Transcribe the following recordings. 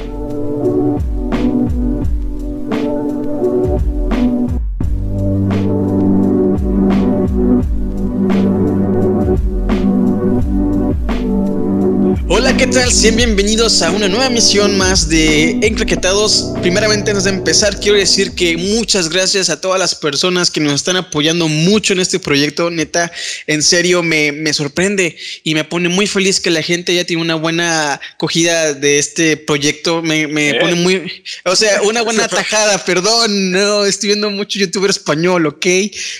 Música ¿qué tal? Sean bienvenidos a una nueva misión más de Encraquetados. Primeramente, antes de empezar, quiero decir que muchas gracias a todas las personas que nos están apoyando mucho en este proyecto. Neta, en serio, me, me sorprende y me pone muy feliz que la gente ya tiene una buena acogida de este proyecto. Me, me pone muy, o sea, una buena tajada, perdón, no, estoy viendo mucho youtuber español, ¿ok?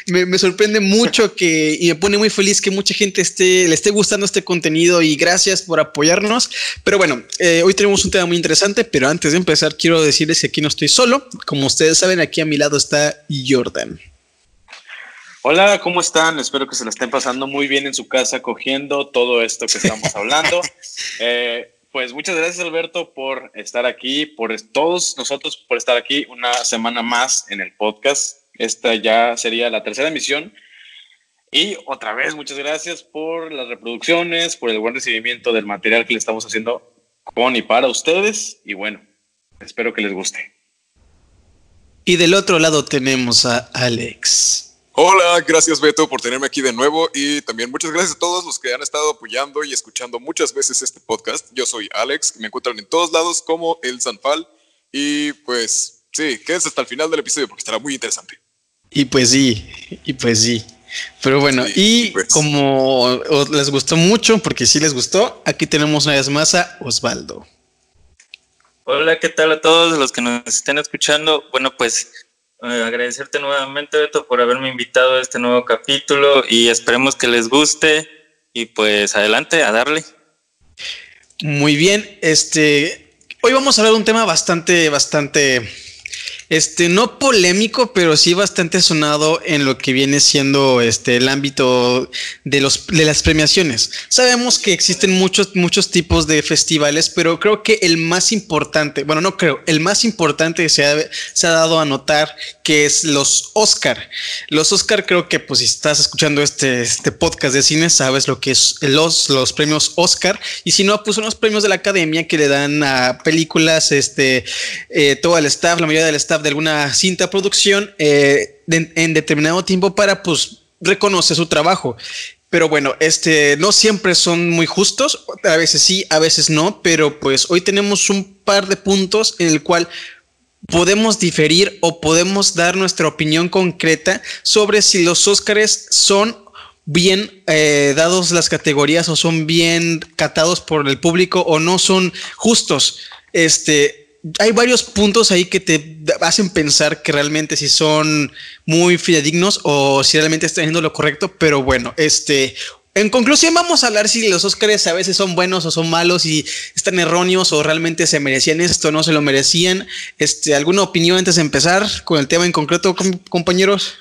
Me, me sorprende mucho que, y me pone muy feliz que mucha gente esté, le esté gustando este contenido y gracias por apoyar Pero bueno, eh, hoy tenemos un tema muy interesante, pero antes de empezar quiero decirles que aquí no estoy solo. Como ustedes saben, aquí a mi lado está Jordan. Hola, ¿cómo están? Espero que se la estén pasando muy bien en su casa cogiendo todo esto que estamos hablando. eh, pues muchas gracias Alberto por estar aquí, por todos nosotros por estar aquí una semana más en el podcast. Esta ya sería la tercera emisión y otra vez, muchas gracias por las reproducciones, por el buen recibimiento del material que le estamos haciendo con y para ustedes. Y bueno, espero que les guste. Y del otro lado tenemos a Alex. Hola, gracias Beto por tenerme aquí de nuevo y también muchas gracias a todos los que han estado apoyando y escuchando muchas veces este podcast. Yo soy Alex, me encuentran en todos lados como el Sanfal y pues sí, quédense hasta el final del episodio porque estará muy interesante. Y pues sí, y pues sí. Pero bueno, y pues. como les gustó mucho, porque sí les gustó, aquí tenemos una vez más a Osvaldo. Hola, ¿qué tal a todos los que nos estén escuchando? Bueno, pues eh, agradecerte nuevamente, Beto, por haberme invitado a este nuevo capítulo y esperemos que les guste y pues adelante, a darle. Muy bien, este, hoy vamos a hablar de un tema bastante, bastante este, no polémico, pero sí bastante sonado en lo que viene siendo este, el ámbito de, los, de las premiaciones. Sabemos que existen muchos, muchos tipos de festivales, pero creo que el más importante, bueno, no creo, el más importante se ha, se ha dado a notar que es los Oscar. Los Oscar creo que pues si estás escuchando este, este podcast de cine, sabes lo que es los, los premios Oscar. Y si no, pues son los premios de la academia que le dan a películas, este, eh, todo el staff, la mayoría del staff de alguna cinta producción eh, en determinado tiempo para pues reconocer su trabajo. Pero bueno, este no siempre son muy justos, a veces sí, a veces no, pero pues hoy tenemos un par de puntos en el cual podemos diferir o podemos dar nuestra opinión concreta sobre si los Óscares son bien eh, dados las categorías o son bien catados por el público o no son justos. Este, hay varios puntos ahí que te hacen pensar que realmente si son muy fidedignos o si realmente están haciendo lo correcto, pero bueno, este, en conclusión vamos a hablar si los Oscars a veces son buenos o son malos y están erróneos o realmente se merecían esto o no se lo merecían. Este, ¿alguna opinión antes de empezar con el tema en concreto, compañeros?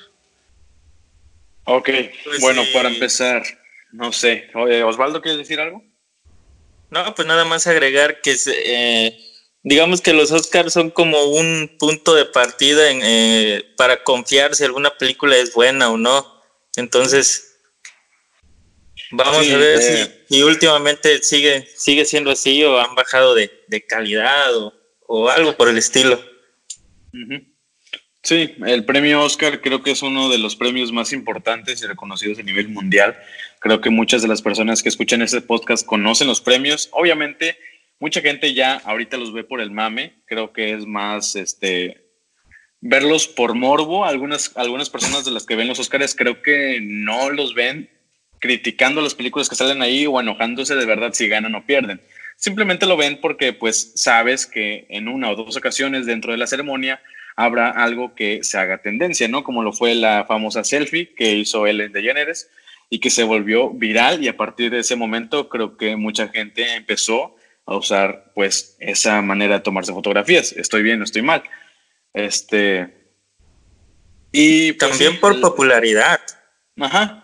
Ok, pues bueno, para empezar, no sé, Osvaldo, ¿quieres decir algo? No, pues nada más agregar que eh, digamos que los Oscars son como un punto de partida en, eh, para confiar si alguna película es buena o no. Entonces, vamos a ver eh. si, últimamente sigue, sigue siendo así o han bajado de, calidad o, algo por el estilo. Sí, el premio Oscar creo que es uno de los premios más importantes y reconocidos a nivel mundial. Creo que muchas de las personas que escuchan este podcast conocen los premios. Obviamente, mucha gente ya ahorita los ve por el mame, creo que es más este verlos por morbo, algunas, algunas personas de las que ven los Oscars creo que no los ven criticando las películas que salen ahí o enojándose de verdad si ganan o pierden. Simplemente lo ven porque pues sabes que en una o dos ocasiones dentro de la ceremonia habrá algo que se haga tendencia, ¿no? Como lo fue la famosa selfie que hizo Ellen DeGeneres y que se volvió viral y a partir de ese momento creo que mucha gente empezó a usar pues esa manera de tomarse fotografías. Estoy bien, estoy mal. Este. Y pues, también por popularidad. Ajá.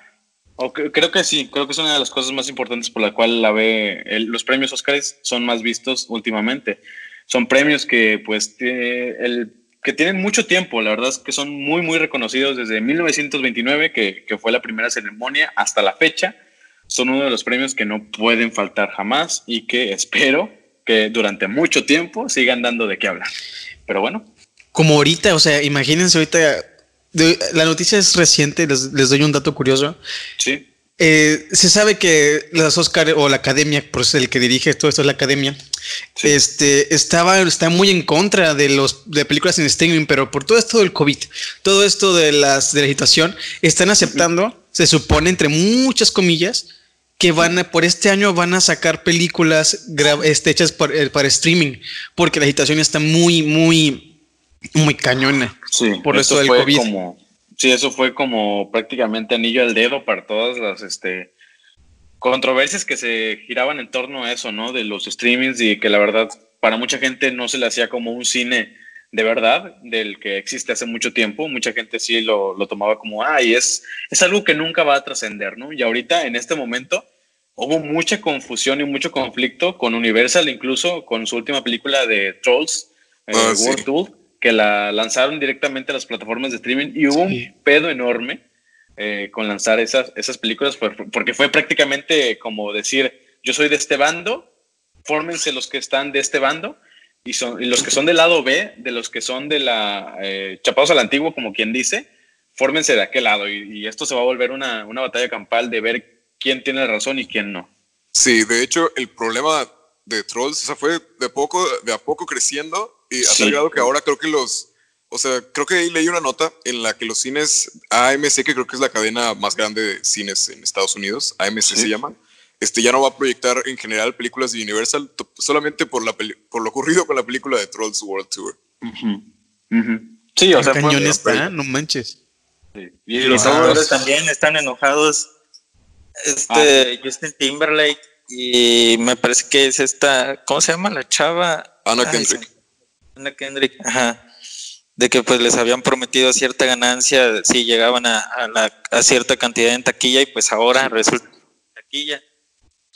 creo que sí, creo que es una de las cosas más importantes por la cual la ve los premios Oscars son más vistos últimamente. Son premios que pues el, que tienen mucho tiempo, la verdad es que son muy muy reconocidos desde 1929 que, que fue la primera ceremonia hasta la fecha son uno de los premios que no pueden faltar jamás y que espero que durante mucho tiempo sigan dando de qué hablar. Pero bueno. Como ahorita, o sea, imagínense ahorita, la noticia es reciente, les, les doy un dato curioso. Sí. Eh, se sabe que las Oscar o la academia, por eso el que dirige todo esto es la academia, este, estaba, está muy en contra de los de películas en streaming, pero por todo esto del COVID, todo esto de las de la agitación, están aceptando, se supone entre muchas comillas, que van a, por este año van a sacar películas este, hechas eh, para streaming, porque la agitación está muy, muy, muy cañona. Sí, por eso del COVID. Como Sí, eso fue como prácticamente anillo al dedo para todas las este, controversias que se giraban en torno a eso, ¿no? De los streamings y que la verdad para mucha gente no se le hacía como un cine de verdad, del que existe hace mucho tiempo. Mucha gente sí lo, lo tomaba como, ah, y es, es algo que nunca va a trascender, ¿no? Y ahorita, en este momento, hubo mucha confusión y mucho conflicto con Universal, incluso con su última película de Trolls, eh, ah, World Tour que la lanzaron directamente a las plataformas de streaming y hubo un pedo enorme eh, con lanzar esas, esas películas, porque fue prácticamente como decir, yo soy de este bando, fórmense los que están de este bando, y, son, los que son del lado B, de los que son de la eh, chapados al antiguo, como quien dice, fórmense de aquel lado, y, esto se va a volver una, una batalla campal de ver quién tiene razón y quién no. Sí, de hecho, el problema de Trolls o fue de, poco, de a poco creciendo y ha sí. que ahora creo que los, o sea, creo que ahí leí una nota en la que los cines AMC, que creo que es la cadena más grande de cines en Estados Unidos, AMC se llama, este ya no va a proyectar en general películas de Universal solamente por, la por lo ocurrido con la película de Trolls World Tour. Sí, o sea, cañón está, no manches. Y los autores también están enojados. Este, ah. Justin Timberlake y me parece que es esta, ¿cómo se llama la chava? Ana Kendrick. Ana Kendrick, ajá, de que pues les habían prometido cierta ganancia si llegaban a, a, cierta cantidad en taquilla y pues ahora resulta taquilla.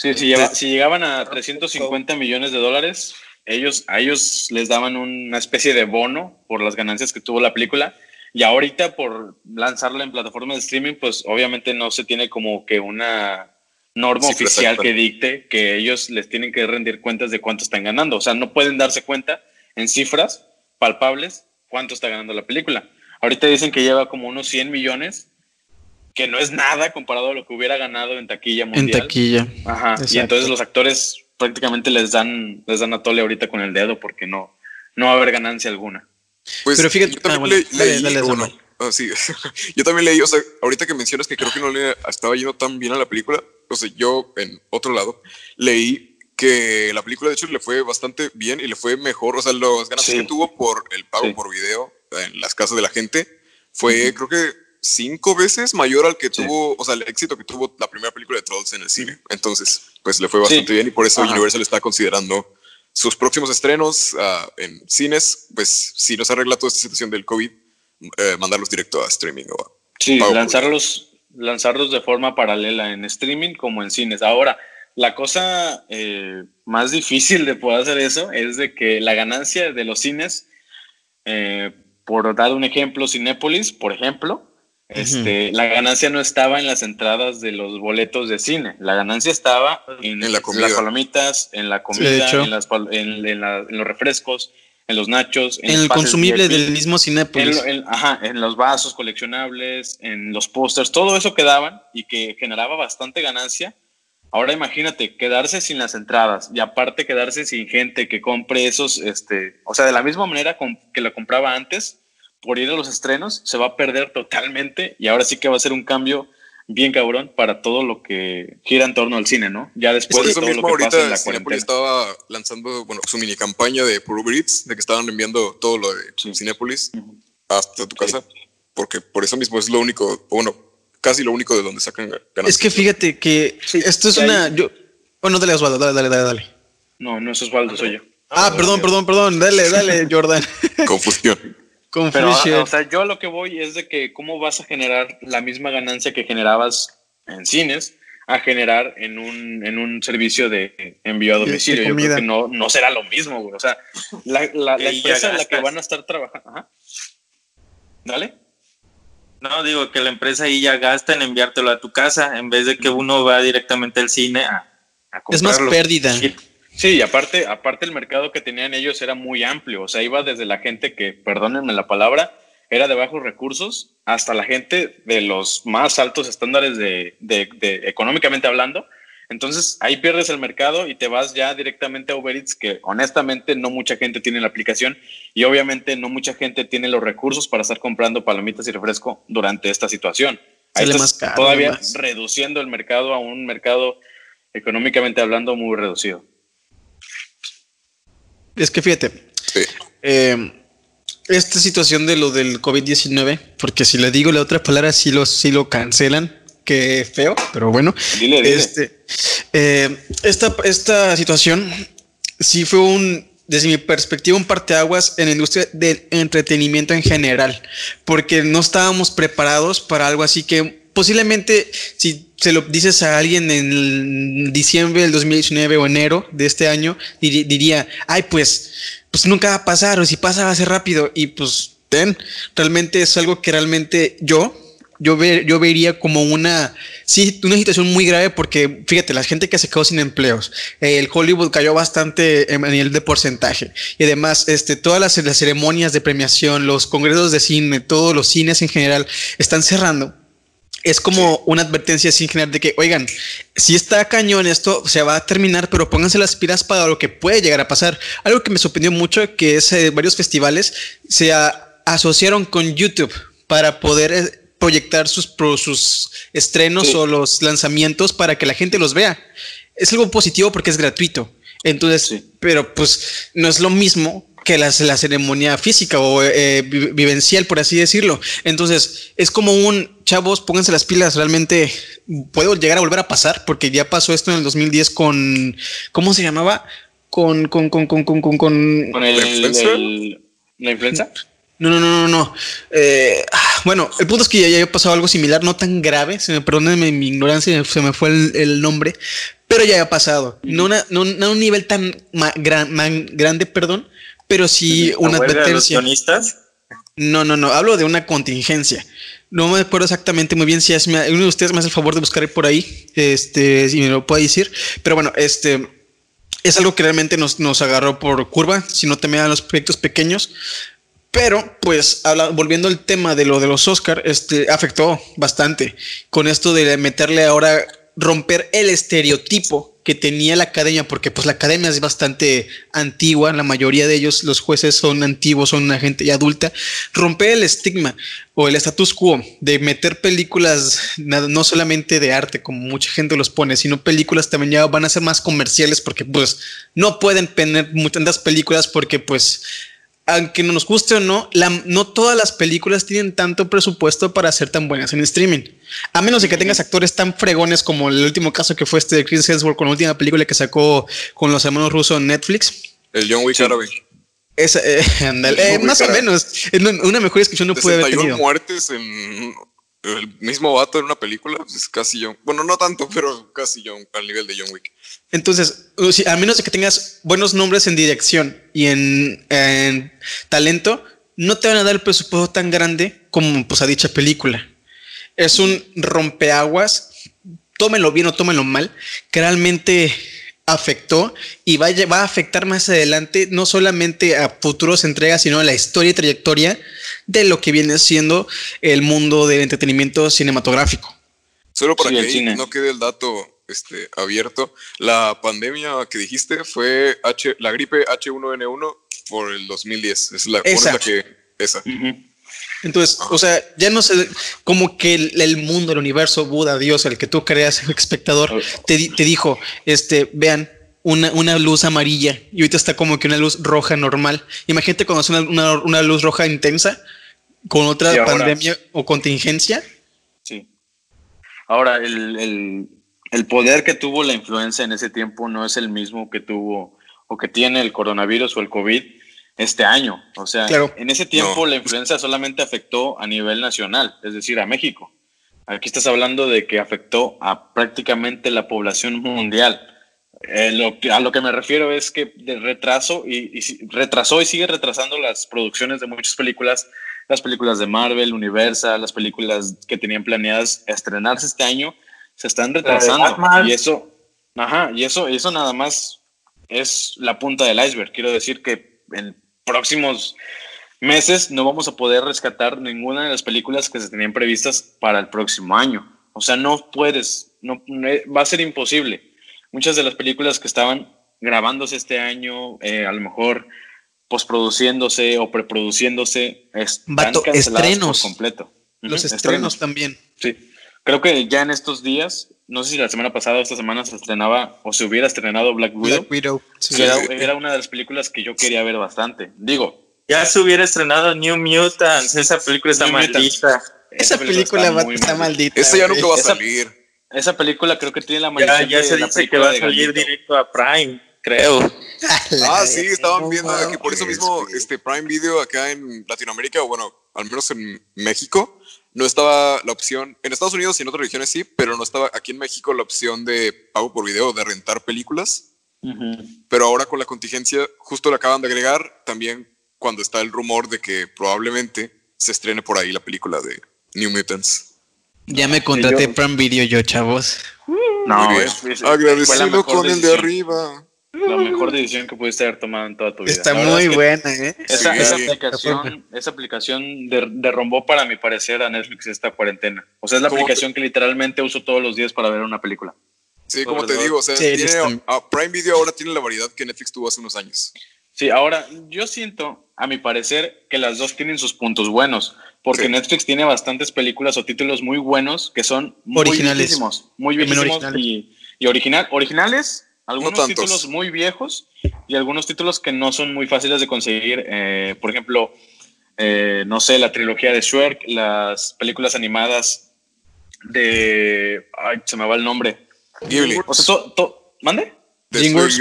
Sí, si, si llegaban a 350 millones de dólares, ellos, a ellos les daban una especie de bono por las ganancias que tuvo la película. Y ahorita por lanzarla en plataformas de streaming, pues obviamente no se tiene como que una norma oficial que dicte que ellos les tienen que rendir cuentas de cuánto están ganando. O sea, no pueden darse cuenta en cifras palpables cuánto está ganando la película. Ahorita dicen que lleva como unos 100 millones, que no es nada comparado a lo que hubiera ganado en taquilla mundial. En taquilla. Ajá. Y entonces los actores prácticamente les dan, les dan a tole ahorita con el dedo porque no, no va a haber ganancia alguna. Pues, Pero fíjate, yo también ah, leí, ah, yo también leí, o sea, ahorita que mencionas que creo que no le estaba yendo tan bien a la película, o sea, yo en otro lado leí que la película de hecho le fue bastante bien y le fue mejor, o sea, las ganas que tuvo por el pago por video en las casas de la gente fue creo que cinco veces mayor al que tuvo, o sea, el éxito que tuvo la primera película de Trolls en el cine. Entonces, pues le fue bastante bien y por eso Universal está considerando sus próximos estrenos uh, en cines, pues si no se arregla toda esta situación del COVID, eh, mandarlos directo a streaming o Sí, lanzarlos, lanzarlos de forma paralela en streaming como en cines. Ahora, la cosa eh, más difícil de poder hacer eso es de que la ganancia de los cines, eh, por dar un ejemplo, Cinépolis, por ejemplo, este, la ganancia no estaba en las entradas de los boletos de cine, la ganancia estaba en, las palomitas, en la comida, en, los refrescos, en los nachos, en, el consumible del mismo Cinépolis. ajá, en los vasos coleccionables, en los pósters, todo eso que daban y que generaba bastante ganancia. Ahora imagínate quedarse sin las entradas y aparte quedarse sin gente que compre esos, este, o sea, de la misma manera que lo compraba antes, por ir a los estrenos, se va a perder totalmente y ahora sí que va a ser un cambio bien cabrón para todo lo que gira en torno al cine, ¿no? Ya después de todo lo que pasa en la cuarentena. estaba lanzando, bueno, su mini campaña de Puro de que estaban enviando todo lo de Cinépolis hasta tu casa, porque por eso mismo es lo único, bueno, casi lo único de donde sacan ganancias. Es que fíjate que esto es una. Yo, bueno, dale, Osvaldo, dale, dale, dale, dale. No, no es Osvaldo, soy yo. Ah, perdón, perdón, perdón. Dale, dale, Jordan. Confusión. Confusión. o sea, yo a lo que voy es de que cómo vas a generar la misma ganancia que generabas en cines a generar en un, en un servicio de envío a domicilio. Yo creo que no, no será lo mismo, güey. O sea, la, la, la empresa en la que van a estar trabajando. Ajá. Dale. No, digo que la empresa ahí ya gasta en enviártelo a tu casa en vez de que uno va directamente al cine a, a comprarlo. Es más pérdida. Sí, y aparte, aparte el mercado que tenían ellos era muy amplio, o sea, iba desde la gente que, perdónenme la palabra, era de bajos recursos hasta la gente de los más altos estándares de, económicamente hablando. Entonces ahí pierdes el mercado y te vas ya directamente a Uber Eats, que honestamente no mucha gente tiene la aplicación y obviamente no mucha gente tiene los recursos para estar comprando palomitas y refresco durante esta situación. Ahí estás todavía reduciendo el mercado a un mercado económicamente hablando muy reducido. Es que fíjate, eh, esta situación de lo del COVID-19, porque si le digo la otra palabra, sí lo, sí lo cancelan, que feo, pero bueno. Este, eh, esta, esta situación sí fue un, desde mi perspectiva, un parteaguas en la industria del entretenimiento en general, porque no estábamos preparados para algo así que posiblemente si se lo dices a alguien en diciembre del 2019 o enero de este año, diría, ay, pues, pues nunca va a pasar, o si pasa va a ser rápido. Y pues, ten, realmente es algo que realmente yo, yo, ver, yo vería como una, sí, una situación muy grave porque, fíjate, la gente que se quedó sin empleos, el Hollywood cayó bastante en, a nivel de porcentaje. Y además, este, todas las, las ceremonias de premiación, los congresos de cine, todos los cines en general, están cerrando es como una advertencia sin general de que, oigan, si está cañón esto, se va a terminar, pero pónganse las pilas para lo que puede llegar a pasar. Algo que me sorprendió mucho, que es eh, varios festivales se asociaron con YouTube para poder eh, proyectar sus, sus estrenos o los lanzamientos para que la gente los vea. Es algo positivo porque es gratuito. Entonces, pero pues no es lo mismo que la, la ceremonia física o eh, vivencial, por así decirlo. Entonces, es como un, chavos, pónganse las pilas, realmente puede llegar a volver a pasar, porque ya pasó esto en el 2010 con, ¿cómo se llamaba? Con, con, con, con, con, con, con, ¿Con el, la influenza. No, no, no, no, no. Eh, bueno, el punto es que ya, ya pasado algo similar, no tan grave, se me perdónenme mi ignorancia, se me fue el, nombre, pero ya ha pasado. No, una, no, no a un nivel tan gran, grande, perdón, pero sí una advertencia. No, no, no, hablo de una contingencia. No me acuerdo exactamente muy bien si es, uno de ustedes me hace el favor de buscar por ahí, este, si me lo puede decir, pero bueno, este es algo que realmente nos, nos agarró por curva, si no te me dan los proyectos pequeños, pero, pues, volviendo al tema de lo de los Oscar, este afectó bastante con esto de meterle ahora, romper el estereotipo que tenía la academia, porque pues la academia es bastante antigua, la mayoría de ellos, los jueces son antiguos, son una gente ya adulta, romper el estigma o el status quo de meter películas no solamente de arte, como mucha gente los pone, sino películas también ya van a ser más comerciales porque pues no pueden tener muchas películas porque pues aunque no nos guste o no, no todas las películas tienen tanto presupuesto para ser tan buenas en streaming. A menos de que tengas actores tan fregones como el último caso que fue este de Chris Hemsworth con la última película que sacó con los hermanos rusos en Netflix. El John Wick Esa, eh, eh, más o menos. Una mejor descripción no puede haber tenido. muertes en el mismo vato en una película, pues, es casi John. Bueno, no tanto, pero casi John, al nivel de John Wick. Entonces, a menos de que tengas buenos nombres en dirección y en, talento, no te van a dar el presupuesto tan grande como pues, a dicha película. Es un rompeaguas, tómenlo bien o tómenlo mal, que realmente afectó y va a, va a afectar más adelante no solamente a futuros entregas, sino a la historia y trayectoria de lo que viene siendo el mundo del entretenimiento cinematográfico. Solo para que no quede el dato este, abierto. La pandemia que dijiste fue H, la gripe H1N1 por el 2010. Es la, esa. que. Esa. Entonces, o sea, ya no sé, como que el, mundo, el universo, Buda, Dios, el que tú creas, espectador, te, te dijo, este, vean, una, una, luz amarilla y ahorita está como que una luz roja normal. Imagínate cuando es una, una, luz roja intensa con otra pandemia o contingencia. Sí. Ahora, el, el poder que tuvo la influenza en ese tiempo no es el mismo que tuvo o que tiene el coronavirus o el COVID este año. O sea, en ese tiempo la influenza solamente afectó a nivel nacional, es decir, a México. Aquí estás hablando de que afectó a prácticamente la población mundial. Eh, lo a lo que me refiero es que de retraso y, y, retrasó y sigue retrasando las producciones de muchas películas, las películas de Marvel, Universal, las películas que tenían planeadas estrenarse este año, se están retrasando. Y eso, ajá, y eso, eso nada más es la punta del iceberg. Quiero decir que en próximos meses no vamos a poder rescatar ninguna de las películas que se tenían previstas para el próximo año. O sea, no puedes, no, va a ser imposible. Muchas de las películas que estaban grabándose este año, eh, a lo mejor postproduciéndose o preproduciéndose, están estrenos. completo. Los estrenos, también. Sí. Creo que ya en estos días, no sé si la semana pasada o esta semana se estrenaba o se hubiera estrenado Black Widow. Black Widow. Era, una de las películas que yo quería ver bastante. Digo. Ya se hubiera estrenado New Mutants. Esa película está maldita. Esa, película, está, maldita. Esa ya nunca va a salir. Esa, película creo que tiene la maldición. Ya, ya se dice que va a salir directo a Prime creo. ah, sí, estaban viendo que por eso mismo este Prime Video acá en Latinoamérica, o bueno, al menos en México, no estaba la opción, en Estados Unidos y en otras regiones sí, pero no estaba aquí en México la opción de pago por video, de rentar películas. Pero ahora con la contingencia, justo le acaban de agregar también cuando está el rumor de que probablemente se estrene por ahí la película de New Mutants. Ya me contraté Prime Video yo, chavos. No, es, agradecido con el de arriba. La mejor decisión que pudiste haber tomado en toda tu vida. Está muy buena, ¿eh? Esa, aplicación, esa aplicación derrumbó, para mi parecer, a Netflix esta cuarentena. O sea, es la aplicación que literalmente uso todos los días para ver una película. Sí, como te digo, o sea, Prime Video ahora tiene la variedad que Netflix tuvo hace unos años. Sí, ahora yo siento, a mi parecer, que las dos tienen sus puntos buenos, porque Netflix tiene bastantes películas o títulos muy buenos que son muy originales, muy viejísimos y, y original, originales algunos títulos muy viejos y algunos títulos que no son muy fáciles de conseguir. Eh, por ejemplo, eh, no sé, la trilogía de Shrek, las películas animadas de. Ay, se me va el nombre. Ghibli. O sea, ¿mande? DreamWorks.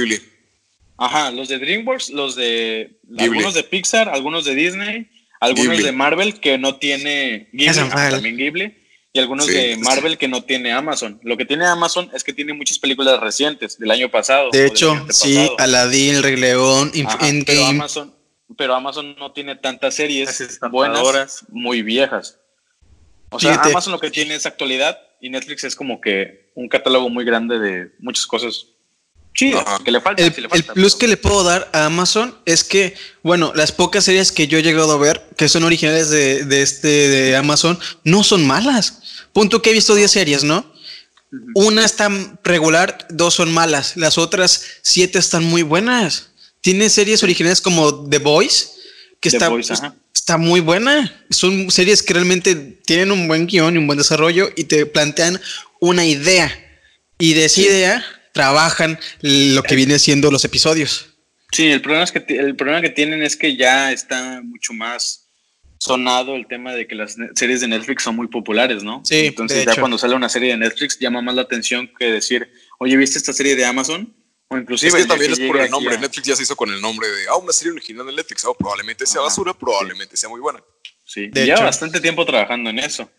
Ajá, los de DreamWorks, los de. Algunos de Pixar, algunos de Disney, algunos de Marvel que no tiene Ghibli, también Ghibli y algunos de Marvel que no tiene Amazon. Lo que tiene Amazon es que tiene muchas películas recientes del año pasado. De hecho, sí, Aladdin, El Rey León, pero Amazon, pero Amazon no tiene tantas series buenas, muy viejas. O sea, Amazon lo que tiene es actualidad y Netflix es como que un catálogo muy grande de muchas cosas chidas que le falta. El, plus que le puedo dar a Amazon es que, bueno, las pocas series que yo he llegado a ver, que son originales de, de este de Amazon, no son malas. Punto que he visto 10 series, ¿no? Una está regular, dos son malas, las otras siete están muy buenas. Tiene series originales como The Boys, que está, está muy buena. Son series que realmente tienen un buen guion y un buen desarrollo y te plantean una idea. Y de esa idea trabajan lo que viene siendo los episodios. Sí, el problema, es que, el problema que tienen es que ya está mucho más sonado el tema de que las series de Netflix son muy populares, ¿no? Sí. Entonces ya cuando sale una serie de Netflix llama más la atención que decir, oye, ¿viste esta serie de Amazon? O inclusive... Es que también es por el nombre. Netflix ya se hizo con el nombre de, ah, una serie original de Netflix. Oh, probablemente sea basura, probablemente sea muy buena. Sí, de lleva bastante tiempo trabajando en eso.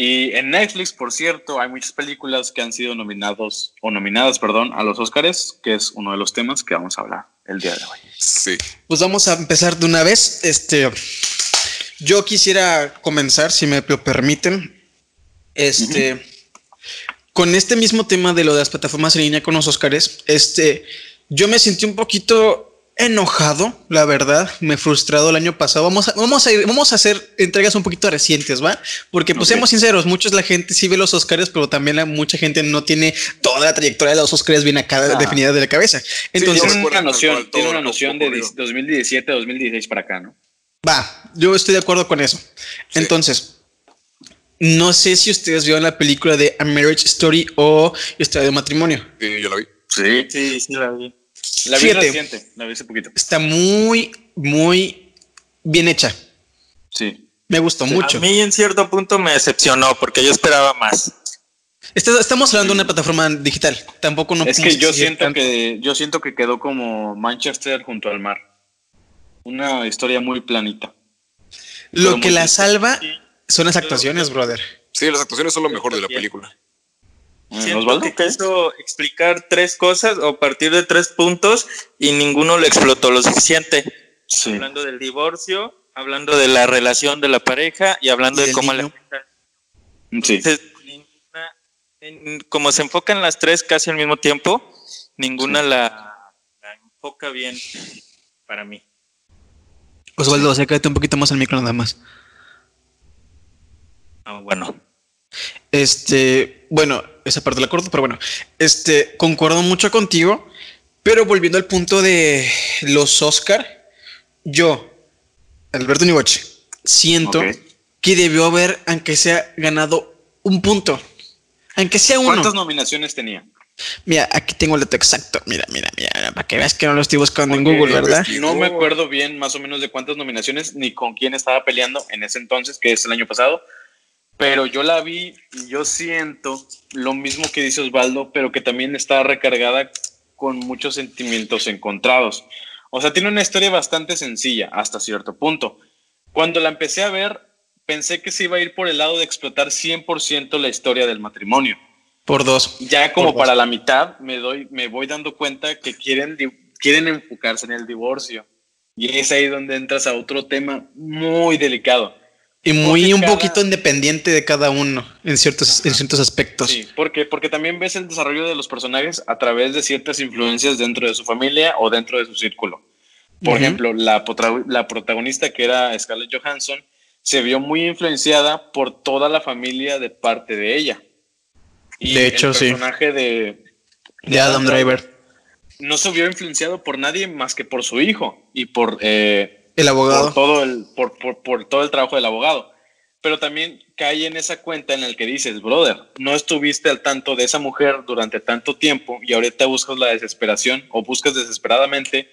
Y en Netflix, por cierto, hay muchas películas que han sido nominados o nominadas, perdón, a los Oscars, que es uno de los temas que vamos a hablar el día de hoy. Sí. Pues vamos a empezar de una vez. Este, yo quisiera comenzar, si me lo permiten, este, con este mismo tema de lo de las plataformas en línea con los Oscars. Este, yo me sentí un poquito enojado, la verdad, me frustrado el año pasado. Vamos a, vamos a, vamos a hacer entregas un poquito recientes, ¿va? Porque, pues, seamos sinceros, muchos la gente sí ve los Oscars, pero también la, mucha gente no tiene toda la trayectoria de los Oscars bien acá ah. definida de la cabeza. Entonces, tiene una noción, tiene una noción de 2017, 2016 para acá, ¿no? Va, yo estoy de acuerdo con eso. Entonces, no sé si ustedes vieron la película de A Marriage Story o Historia de Matrimonio. Sí, yo la vi. Sí, sí, sí la vi. La vi reciente, la vi hace poquito. Está muy, muy bien hecha. Sí. Me gustó mucho. A mí en cierto punto me decepcionó porque yo esperaba más. Estamos hablando de una plataforma digital. Tampoco no. Es que yo siento que yo siento que quedó como Manchester junto al mar una historia muy planita. Lo que la salva son las actuaciones, brother. Sí, las actuaciones son lo mejor de la película. Siento que quiso explicar tres cosas o partir de tres puntos y ninguno lo explotó lo suficiente. Hablando del divorcio, hablando de la relación de la pareja y hablando de cómo la... Sí. como se enfocan las tres casi al mismo tiempo, ninguna la enfoca bien para mí. Osvaldo, acércate un poquito más al micro nada más. Ah, bueno. Este, bueno, esa parte la corto, pero bueno, este, concuerdo mucho contigo, pero volviendo al punto de los Oscar, yo, Alberto Niboche, siento que debió haber, aunque sea ganado un punto, aunque sea uno. ¿Cuántas nominaciones tenía? Mira, aquí tengo el dato exacto. Mira, mira, mira, para que veas que no lo estoy buscando en Google, ¿verdad? No me acuerdo bien más o menos de cuántas nominaciones ni con quién estaba peleando en ese entonces, que es el año pasado, pero yo la vi y yo siento lo mismo que dice Osvaldo, pero que también está recargada con muchos sentimientos encontrados. O sea, tiene una historia bastante sencilla hasta cierto punto. Cuando la empecé a ver, pensé que se iba a ir por el lado de explotar 100% la historia del matrimonio por dos. Ya como para la mitad me doy, me voy dando cuenta que quieren, quieren enfocarse en el divorcio. Y es ahí donde entras a otro tema muy delicado. Y muy un poquito independiente de cada uno en ciertos, en ciertos aspectos. Sí, porque, porque también ves el desarrollo de los personajes a través de ciertas influencias dentro de su familia o dentro de su círculo. Por ejemplo, la, la protagonista que era Scarlett Johansson se vio muy influenciada por toda la familia de parte de ella. De hecho, el personaje de, de, Adam, Driver. no se vio influenciado por nadie más que por su hijo y por eh, el abogado. Por todo el, por, por, todo el trabajo del abogado. Pero también cae en esa cuenta en el que dices, brother, no estuviste al tanto de esa mujer durante tanto tiempo y ahorita buscas la desesperación o buscas desesperadamente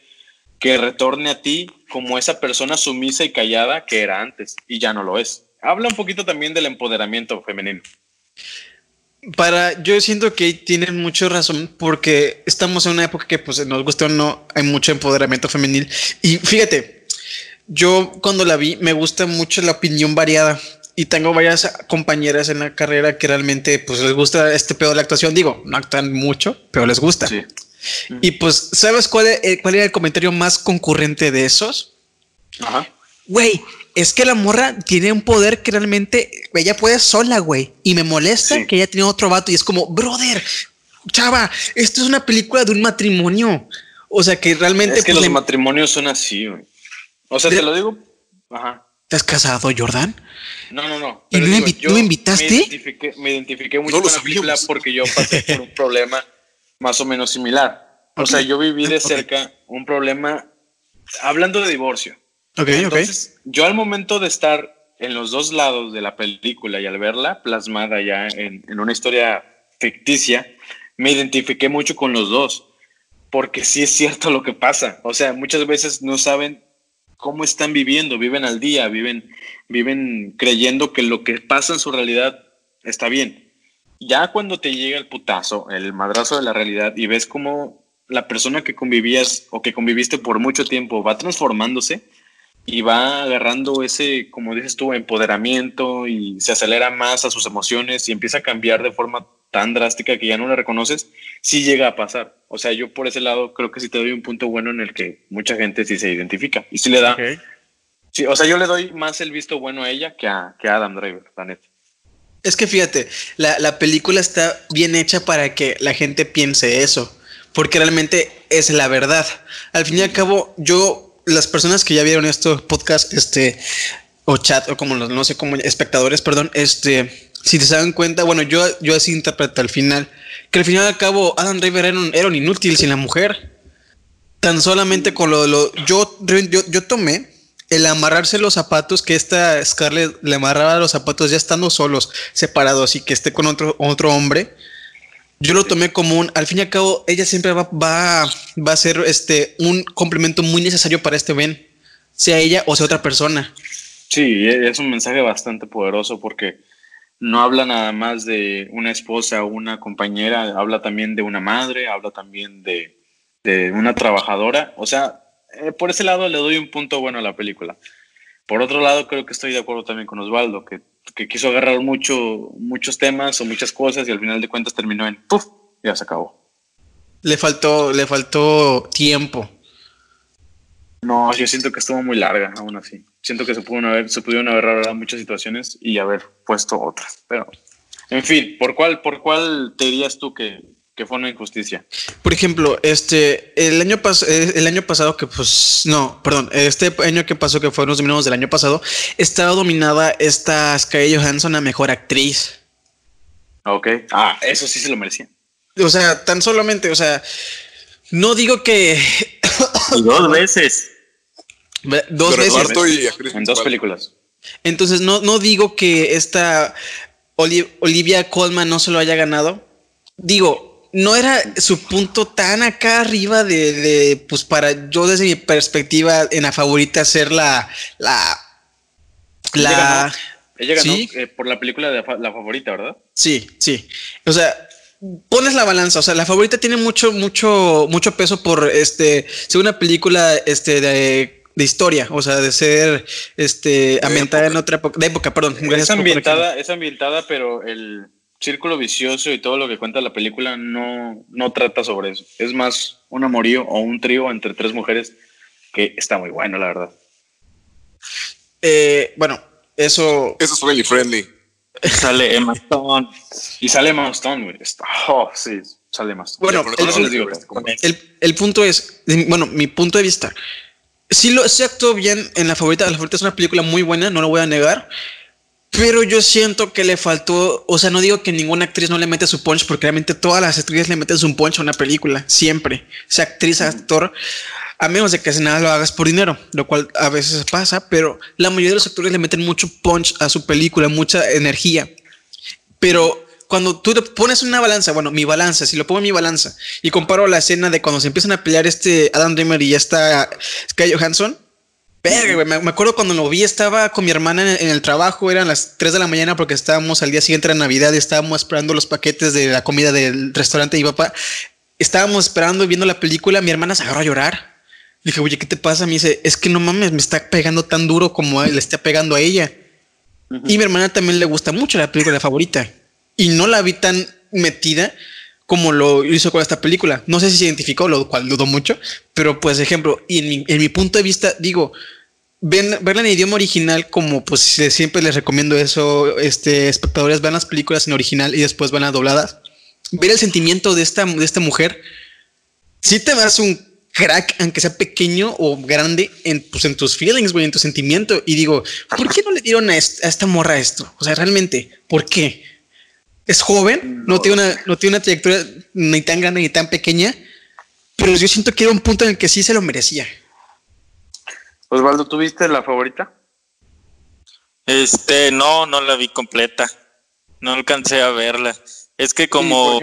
que retorne a ti como esa persona sumisa y callada que era antes y ya no lo es. Habla un poquito también del empoderamiento femenino para, yo siento que tienen mucha razón porque estamos en una época que pues nos gusta o no, hay mucho empoderamiento femenil. Y fíjate, yo cuando la vi me gusta mucho la opinión variada y tengo varias compañeras en la carrera que realmente pues les gusta este pedo de la actuación. Digo, no actúan mucho, pero les gusta. Y pues, ¿sabes cuál, es, cuál era el comentario más concurrente de esos? Ajá. Güey, es que la morra tiene un poder que realmente ella puede sola, güey. Y me molesta que ella tiene otro vato y es como, brother, chava, esto es una película de un matrimonio. O sea que realmente. Es que pues, los matrimonios son así, güey. O sea, te lo digo. Ajá. ¿Te has casado, Jordan? No, no, no. ¿Y no, me invitaste? Me identifiqué, me identifiqué mucho con la película porque yo pasé por un problema más o menos similar. O sea, yo viví de cerca un problema, hablando de divorcio. Ok, Entonces, yo al momento de estar en los dos lados de la película y al verla plasmada ya en, una historia ficticia, me identifiqué mucho con los dos, porque sí es cierto lo que pasa. O sea, muchas veces no saben cómo están viviendo, viven al día, viven, viven creyendo que lo que pasa en su realidad está bien. Ya cuando te llega el putazo, el madrazo de la realidad y ves cómo la persona que convivías o que conviviste por mucho tiempo va transformándose, y va agarrando ese, como dices tú, empoderamiento y se acelera más a sus emociones y empieza a cambiar de forma tan drástica que ya no le reconoces, sí llega a pasar. O sea, yo por ese lado creo que sí te doy un punto bueno en el que mucha gente sí se identifica y sí le da. Sí, o sea, yo le doy más el visto bueno a ella que a, que Adam Driver, la neta. Es que fíjate, la, la película está bien hecha para que la gente piense eso, porque realmente es la verdad. Al fin y al cabo, yo las personas que ya vieron estos podcast, este, o chat, o como los, no sé cómo, espectadores, perdón, este, si te dan cuenta, bueno, yo, yo así interpreto al final, que al final al cabo Adam Driver era un, era un inútil sin la mujer. Tan solamente con lo, lo yo, yo, yo tomé el amarrarse los zapatos, que esta Scarlett le amarraba los zapatos ya estando solos, separados y que esté con otro, otro hombre yo lo tomé como un, al fin y al cabo, ella siempre va, va, a ser este, un complemento muy necesario para este Ben, sea ella o sea otra persona. Sí, es un mensaje bastante poderoso porque no habla nada más de una esposa o una compañera, habla también de una madre, habla también de, de una trabajadora. O sea, eh, por ese lado le doy un punto bueno a la película. Por otro lado, creo que estoy de acuerdo también con Osvaldo, que que quiso agarrar mucho, muchos temas o muchas cosas y al final de cuentas terminó en ¡puf! Ya se acabó. Le faltó, le faltó tiempo. No, yo siento que estuvo muy larga, aún así. Siento que se pudieron haber, se pudieron haber ahorrado muchas situaciones y haber puesto otras. Pero, en fin, ¿por cuál, por cuál te dirías tú que, que fue una injusticia. Por ejemplo, este, el año, pas eh, el año pasado que pues, no, perdón, este año que pasó, que fueron los nominados del año pasado, estaba dominada esta Sky Johansson a Mejor Actriz. Ok. Ah, eso sí se lo merecía. O sea, tan solamente, o sea, no digo que... dos veces. Dos veces. en dos películas. Entonces, no, no digo que esta Olivia Colman no se lo haya ganado. Digo, no era su punto tan acá arriba de, pues para yo desde mi perspectiva en la favorita ser la, la, la... Ella ganó, eh, por la película de la favorita, ¿verdad? Sí, sí. O sea, pones la balanza, o sea, la favorita tiene mucho, mucho, mucho peso por este, ser una película este, de de historia, o sea, de ser este ambientada en otra época, de época, perdón. Es ambientada, es ambientada, pero el círculo vicioso y todo lo que cuenta la película no, no trata sobre eso. Es más un amorío o un trío entre tres mujeres que está muy bueno, la verdad. Eh, bueno, eso. Eso es friendly friendly. Sale Emma Stone. Y sale Emma Stone, güey. Oh, sí, sale Emma Bueno, el, el punto es, bueno, mi punto de vista sí lo se actuó bien en la favorita. La favorita es una película muy buena, no lo voy a negar. Pero yo siento que le faltó, o sea, no digo que ninguna actriz no le mete su punch, porque realmente todas las actrices le meten su punch a una película, siempre, sea actriz, actor, a menos de que nada lo hagas por dinero, lo cual a veces pasa, pero la mayoría de los actores le meten mucho punch a su película, mucha energía. Pero cuando tú te pones una balanza, bueno, mi balanza, si lo pongo en mi balanza y comparo la escena de cuando se empiezan a pelear este Adam Dreamer y ya está Sky Johansson, verga, me, acuerdo cuando lo vi, estaba con mi hermana en, el trabajo, eran las 3 de la mañana porque estábamos al día siguiente de Navidad y estábamos esperando los paquetes de la comida del restaurante y papá. Estábamos esperando y viendo la película, mi hermana se agarró a llorar. Le dije, oye, ¿qué te pasa? Me dice, es que no mames, me está pegando tan duro como le está pegando a ella. Y mi hermana también le gusta mucho la película favorita y no la vi tan metida como lo hizo con esta película. No sé si se identificó, lo cual dudo mucho, pero pues ejemplo, y en mi, en mi punto de vista, digo, ven, verla en idioma original, como pues siempre les recomiendo eso, este, espectadores, vean las películas en original y después van a dobladas. Ver el sentimiento de esta, de esta mujer, si te das un crack, aunque sea pequeño o grande, en, pues, en tus feelings, güey, en tu sentimiento. Y digo, ¿por qué no le dieron a, esta morra esto? O sea, realmente, ¿por qué? Es joven, no, tiene una, no tiene una trayectoria ni tan grande ni tan pequeña, pero yo siento que era un punto en el que sí se lo merecía. Osvaldo, ¿tú viste la favorita? Este, no, no la vi completa. No alcancé a verla. Es que como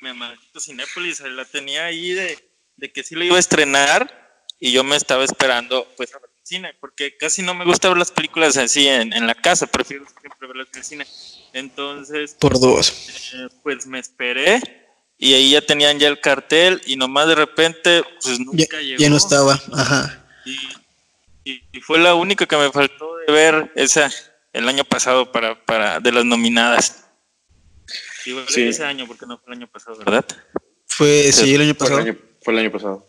me maldito Cinépolis la tenía ahí de, de, que sí lo iba a estrenar y yo me estaba esperando pues a ver el cine, porque casi no me gusta ver las películas así en, en la casa, prefiero siempre verlas en el cine. Entonces, por dos. Eh, pues me esperé y ahí ya tenían ya el cartel y nomás de repente, pues nunca llegó. Ya no estaba, ajá. Y, fue la única que me faltó de ver esa el año pasado para, para de las nominadas. sí. ese año porque no fue el año pasado, ¿verdad? Fue, sí, el año pasado. Fue el año, pasado.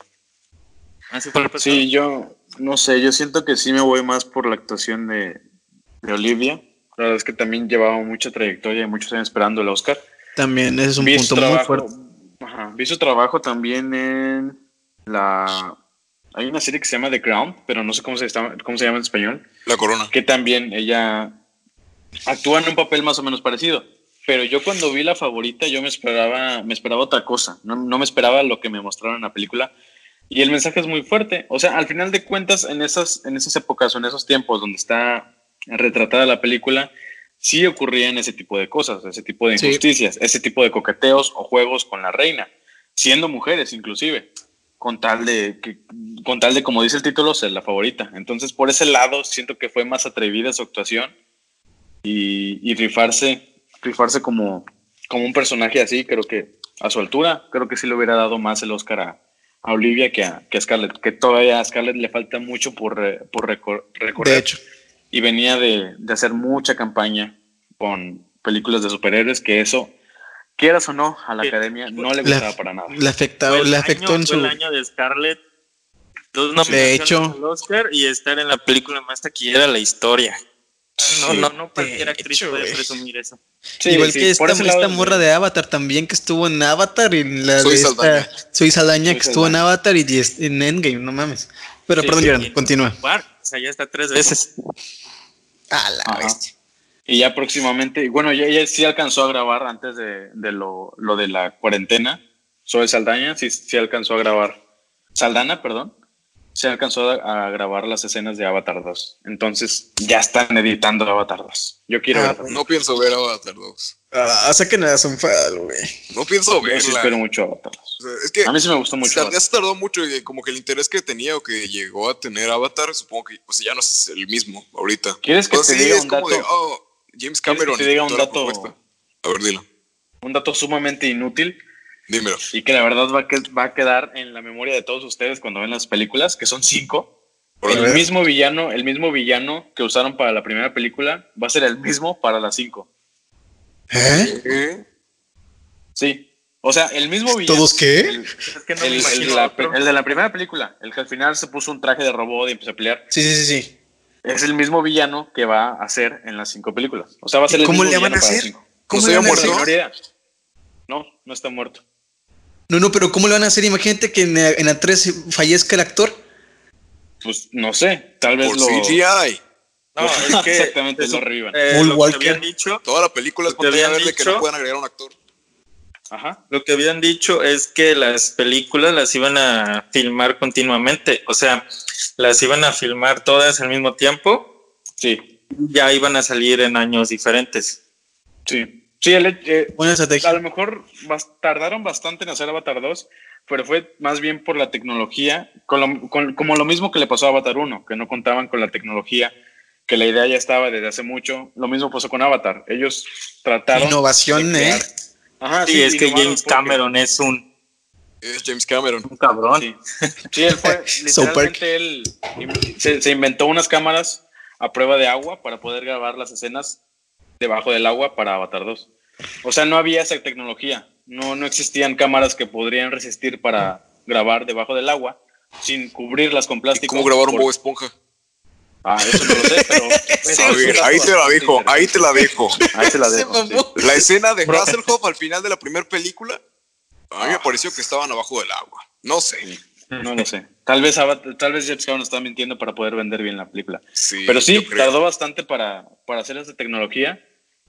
¿Ah, sí, fue el pasado? sí, yo no sé, yo siento que sí me voy más por la actuación de, de Olivia la verdad es que también llevaba mucha trayectoria y muchos años esperando el Oscar. También ese es un punto muy fuerte. Ajá, vi su trabajo también en la... Hay una serie que se llama The Crown, pero no sé cómo se, cómo se llama en español. La Corona. Que también ella actúa en un papel más o menos parecido. Pero yo cuando vi la favorita, yo me esperaba, me esperaba otra cosa. No, no me esperaba lo que me mostraron en la película. Y el mensaje es muy fuerte. O sea, al final de cuentas, en esas, en esas épocas o en esos tiempos donde está retratada la película, sí ocurrían ese tipo de cosas, ese tipo de injusticias, ese tipo de coqueteos o juegos con la reina, siendo mujeres inclusive, con tal de, que, con tal de como dice el título, ser la favorita. Entonces, por ese lado, siento que fue más atrevida su actuación y, y rifarse, rifarse como, como un personaje así, creo que a su altura, creo que sí le hubiera dado más el Oscar a, Olivia que a, que Scarlett, que todavía a Scarlett le falta mucho por, por recorrer. De hecho y venía de, hacer mucha campaña con películas de superhéroes, que eso, quieras o no, a la academia no le gustaba para nada. Le, afectó, le afectó en su... el año de Scarlett, dos de hecho, al Oscar y estar en la película más taquillera de la historia. No, no, no cualquier actriz puede presumir eso. Igual que esta, esta morra de Avatar también que estuvo en Avatar y la Soy de Saldaña. Soy Saldaña que estuvo en Avatar y en Endgame, no mames. Pero perdón, sí, continúa. O sea, ya está tres veces. A la bestia. Y ya próximamente, bueno, ya, ya, sí alcanzó a grabar antes de, de lo, lo, de la cuarentena. Soy Saldaña, sí, sí alcanzó a grabar. Saldana, perdón se alcanzó a, grabar las escenas de Avatar 2. Entonces ya están editando Avatar 2. Yo quiero ah, No pienso ver Avatar 2. Ah, saquen a Sunfal, güey. No pienso verla. Yo espero mucho Avatar 2. es que a mí sí me gustó mucho. Ya se tardó mucho y como que el interés que tenía o que llegó a tener Avatar, supongo que pues ya no es el mismo ahorita. ¿Quieres que te diga un dato? Oh, James Cameron. Que te diga un dato. A ver, dilo. Un dato sumamente inútil Dímelo. Y que la verdad va, que, va a quedar en la memoria de todos ustedes cuando ven las películas, que son cinco. El mismo villano, el mismo villano que usaron para la primera película va a ser el mismo para las cinco. ¿Eh? Sí. O sea, el mismo villano. ¿Todos qué? El, de la primera película, el que al final se puso un traje de robot y empezó a pelear. Sí, sí, sí, sí. Es el mismo villano que va a hacer en las cinco películas. O sea, va a ser el ¿Cómo le van a hacer? ¿Cómo se muerto? No, no está muerto. No, no, pero ¿cómo lo van a hacer? Imagínate que en la, 3 fallezca el actor. Pues no sé, tal vez Por lo. CGI. No, es que exactamente lo revivan. Eh, lo que habían dicho. Toda la película es pantalla verde que no puedan agregar un actor. Ajá. Lo que habían dicho es que las películas las iban a filmar continuamente. O sea, las iban a filmar todas al mismo tiempo. Sí. Ya iban a salir en años diferentes. Sí. Sí, el, eh, a lo mejor tardaron bastante en hacer Avatar 2, pero fue más bien por la tecnología, como lo mismo que le pasó a Avatar 1, que no contaban con la tecnología, que la idea ya estaba desde hace mucho. Lo mismo pasó con Avatar. Ellos trataron. Innovación, ¿eh? Ajá, sí, es que James Cameron es un. Es James Cameron. Un cabrón. Sí, él fue. literalmente él se inventó unas cámaras a prueba de agua para poder grabar las escenas debajo del agua para Avatar 2. O sea, no había esa tecnología. No, no existían cámaras que podrían resistir para grabar debajo del agua sin cubrirlas con plástico. ¿Cómo grabar un Bob Esponja? Ah, eso no lo sé, pero. ahí te la dejo, ahí te la dejo. Ahí te la dejo. La escena de Hasselhoff al final de la primera película, a mí me ah. pareció que estaban abajo del agua. No sé. No lo sé. Tal vez, tal vez James Cameron estaba mintiendo para poder vender bien la película. Sí, pero sí, tardó bastante para, para hacer esa tecnología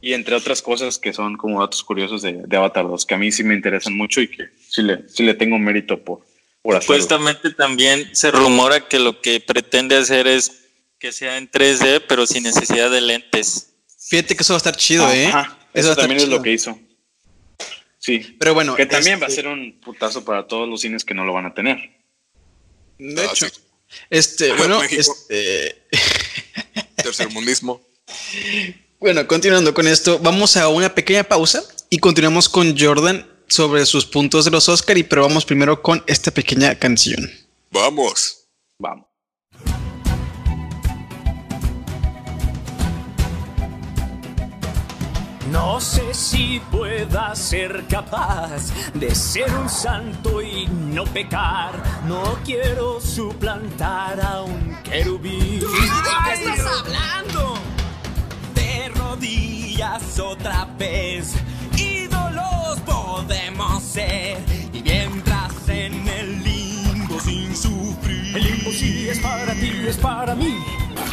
y entre otras cosas que son como datos curiosos de, Avatar 2, que a mí sí me interesan mucho y que sí le, sí le tengo mérito por, por hacerlo. Supuestamente también se rumora que lo que pretende hacer es que sea en 3D, pero sin necesidad de lentes. Fíjate que eso va a estar chido, ¿eh? Eso, también es lo que hizo. Sí. Pero bueno. Que también va a este ser un putazo para todos los cines que no lo van a tener. De hecho. Este, bueno, este. Tercermundismo. Bueno, continuando con esto, vamos a una pequeña pausa y continuamos con Jordan sobre sus puntos de los Oscar y pero vamos primero con esta pequeña canción. Vamos. Vamos. No sé si pueda ser capaz de ser un santo y no pecar. No quiero suplantar a un querubín. ¿De qué estás hablando? Otra vez. Ídolos podemos ser y mientras en el limbo sin sufrir. El limbo sí es para ti, es para mí.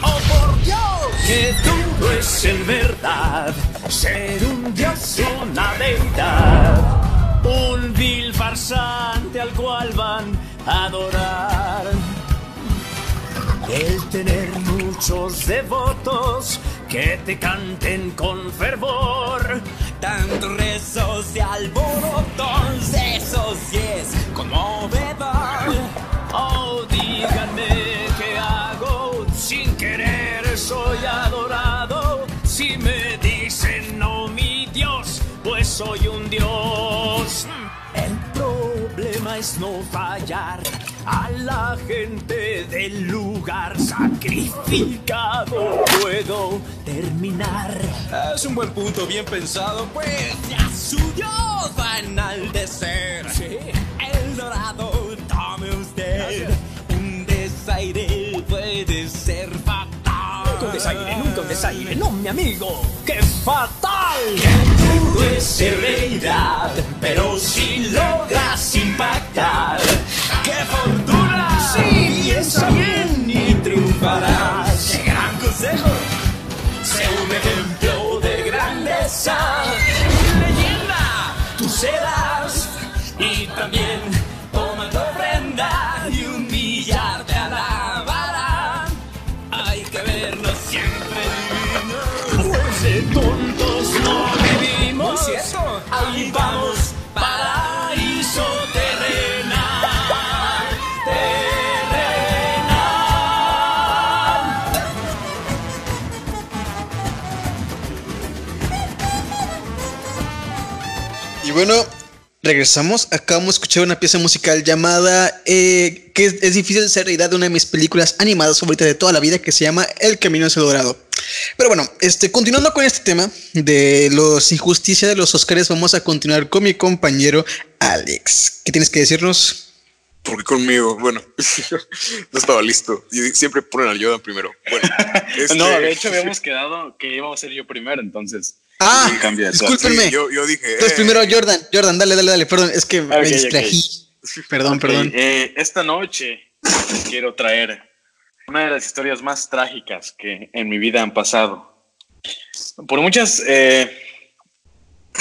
Oh por Dios, que todo es en verdad ser un dios, una deidad, un vil farsante al cual van a adorar. El tener muchos devotos que te canten con fervor. Tantos rezos y alborotos, esos sí es conmovedor. Oh, díganme qué hago, sin querer soy adorado. Si me dicen no, mi Dios, pues soy un Dios. Es no fallar a la gente del lugar sacrificado puedo terminar. Es un buen punto, bien pensado, pues ya su Dios va a enaltecer. Sí. El dorado, tome usted. Un desaire puede ser fatal. Un desaire nunca desaire, no mi amigo, que fatal. Que pude ser realidad, pero si logras impactar, qué fortuna. Sí, piensa bien y triunfarás. Qué gran consejo. Bueno, regresamos. Acabamos de escuchar una pieza musical llamada eh, que es, es difícil ser realidad de una de mis películas animadas favoritas de toda la vida que se llama El Camino hacia el Dorado. Pero bueno, este, continuando con este tema de los injusticia de los Oscars, vamos a continuar con mi compañero Alex. ¿Qué tienes que decirnos? ¿Por qué conmigo? Bueno, no estaba listo. Y siempre ponen al Jordan primero. Bueno, este, No, de hecho habíamos quedado que iba a ser yo primero, entonces. Ah, discúlpenme. sí, yo, yo dije. Entonces eh, primero Jordan, Jordan, dale, dale, dale, perdón, es que me distrají. Perdón, perdón. eh, esta noche quiero traer una de las historias más trágicas que en mi vida han pasado. Por muchas, eh,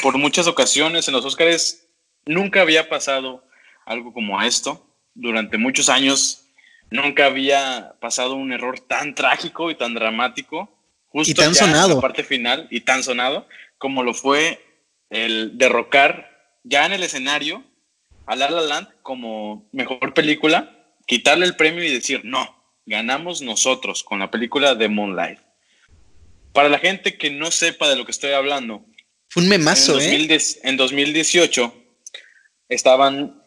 por muchas ocasiones en los Óscares nunca había pasado algo como esto. Durante muchos años nunca había pasado un error tan trágico y tan dramático. Justo Y tan ya en sonado. la parte final y tan sonado como lo fue el derrocar ya en el escenario a La La Land como mejor película, quitarle el premio y decir, no, ganamos nosotros con la película de Moonlight. Para la gente que no sepa de lo que estoy hablando, Fue un memazo, en, ¿eh? 2010 en 2018 estaban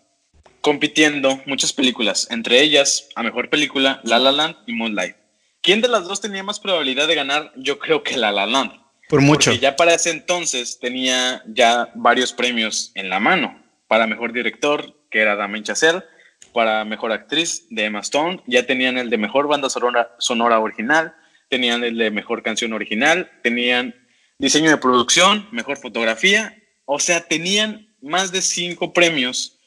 compitiendo muchas películas, entre ellas a mejor película La La Land y Moonlight. ¿Quién de las dos tenía más probabilidad de ganar? Yo creo que La La Land. Por mucho. Porque ya para ese entonces tenía ya varios premios en la mano. Para mejor director, que era Damien Chazelle. Para mejor actriz, de Emma Stone. Ya tenían el de mejor banda sonora, sonora original. Tenían el de mejor canción original. Tenían diseño de producción, mejor fotografía. O sea, tenían más de cinco premios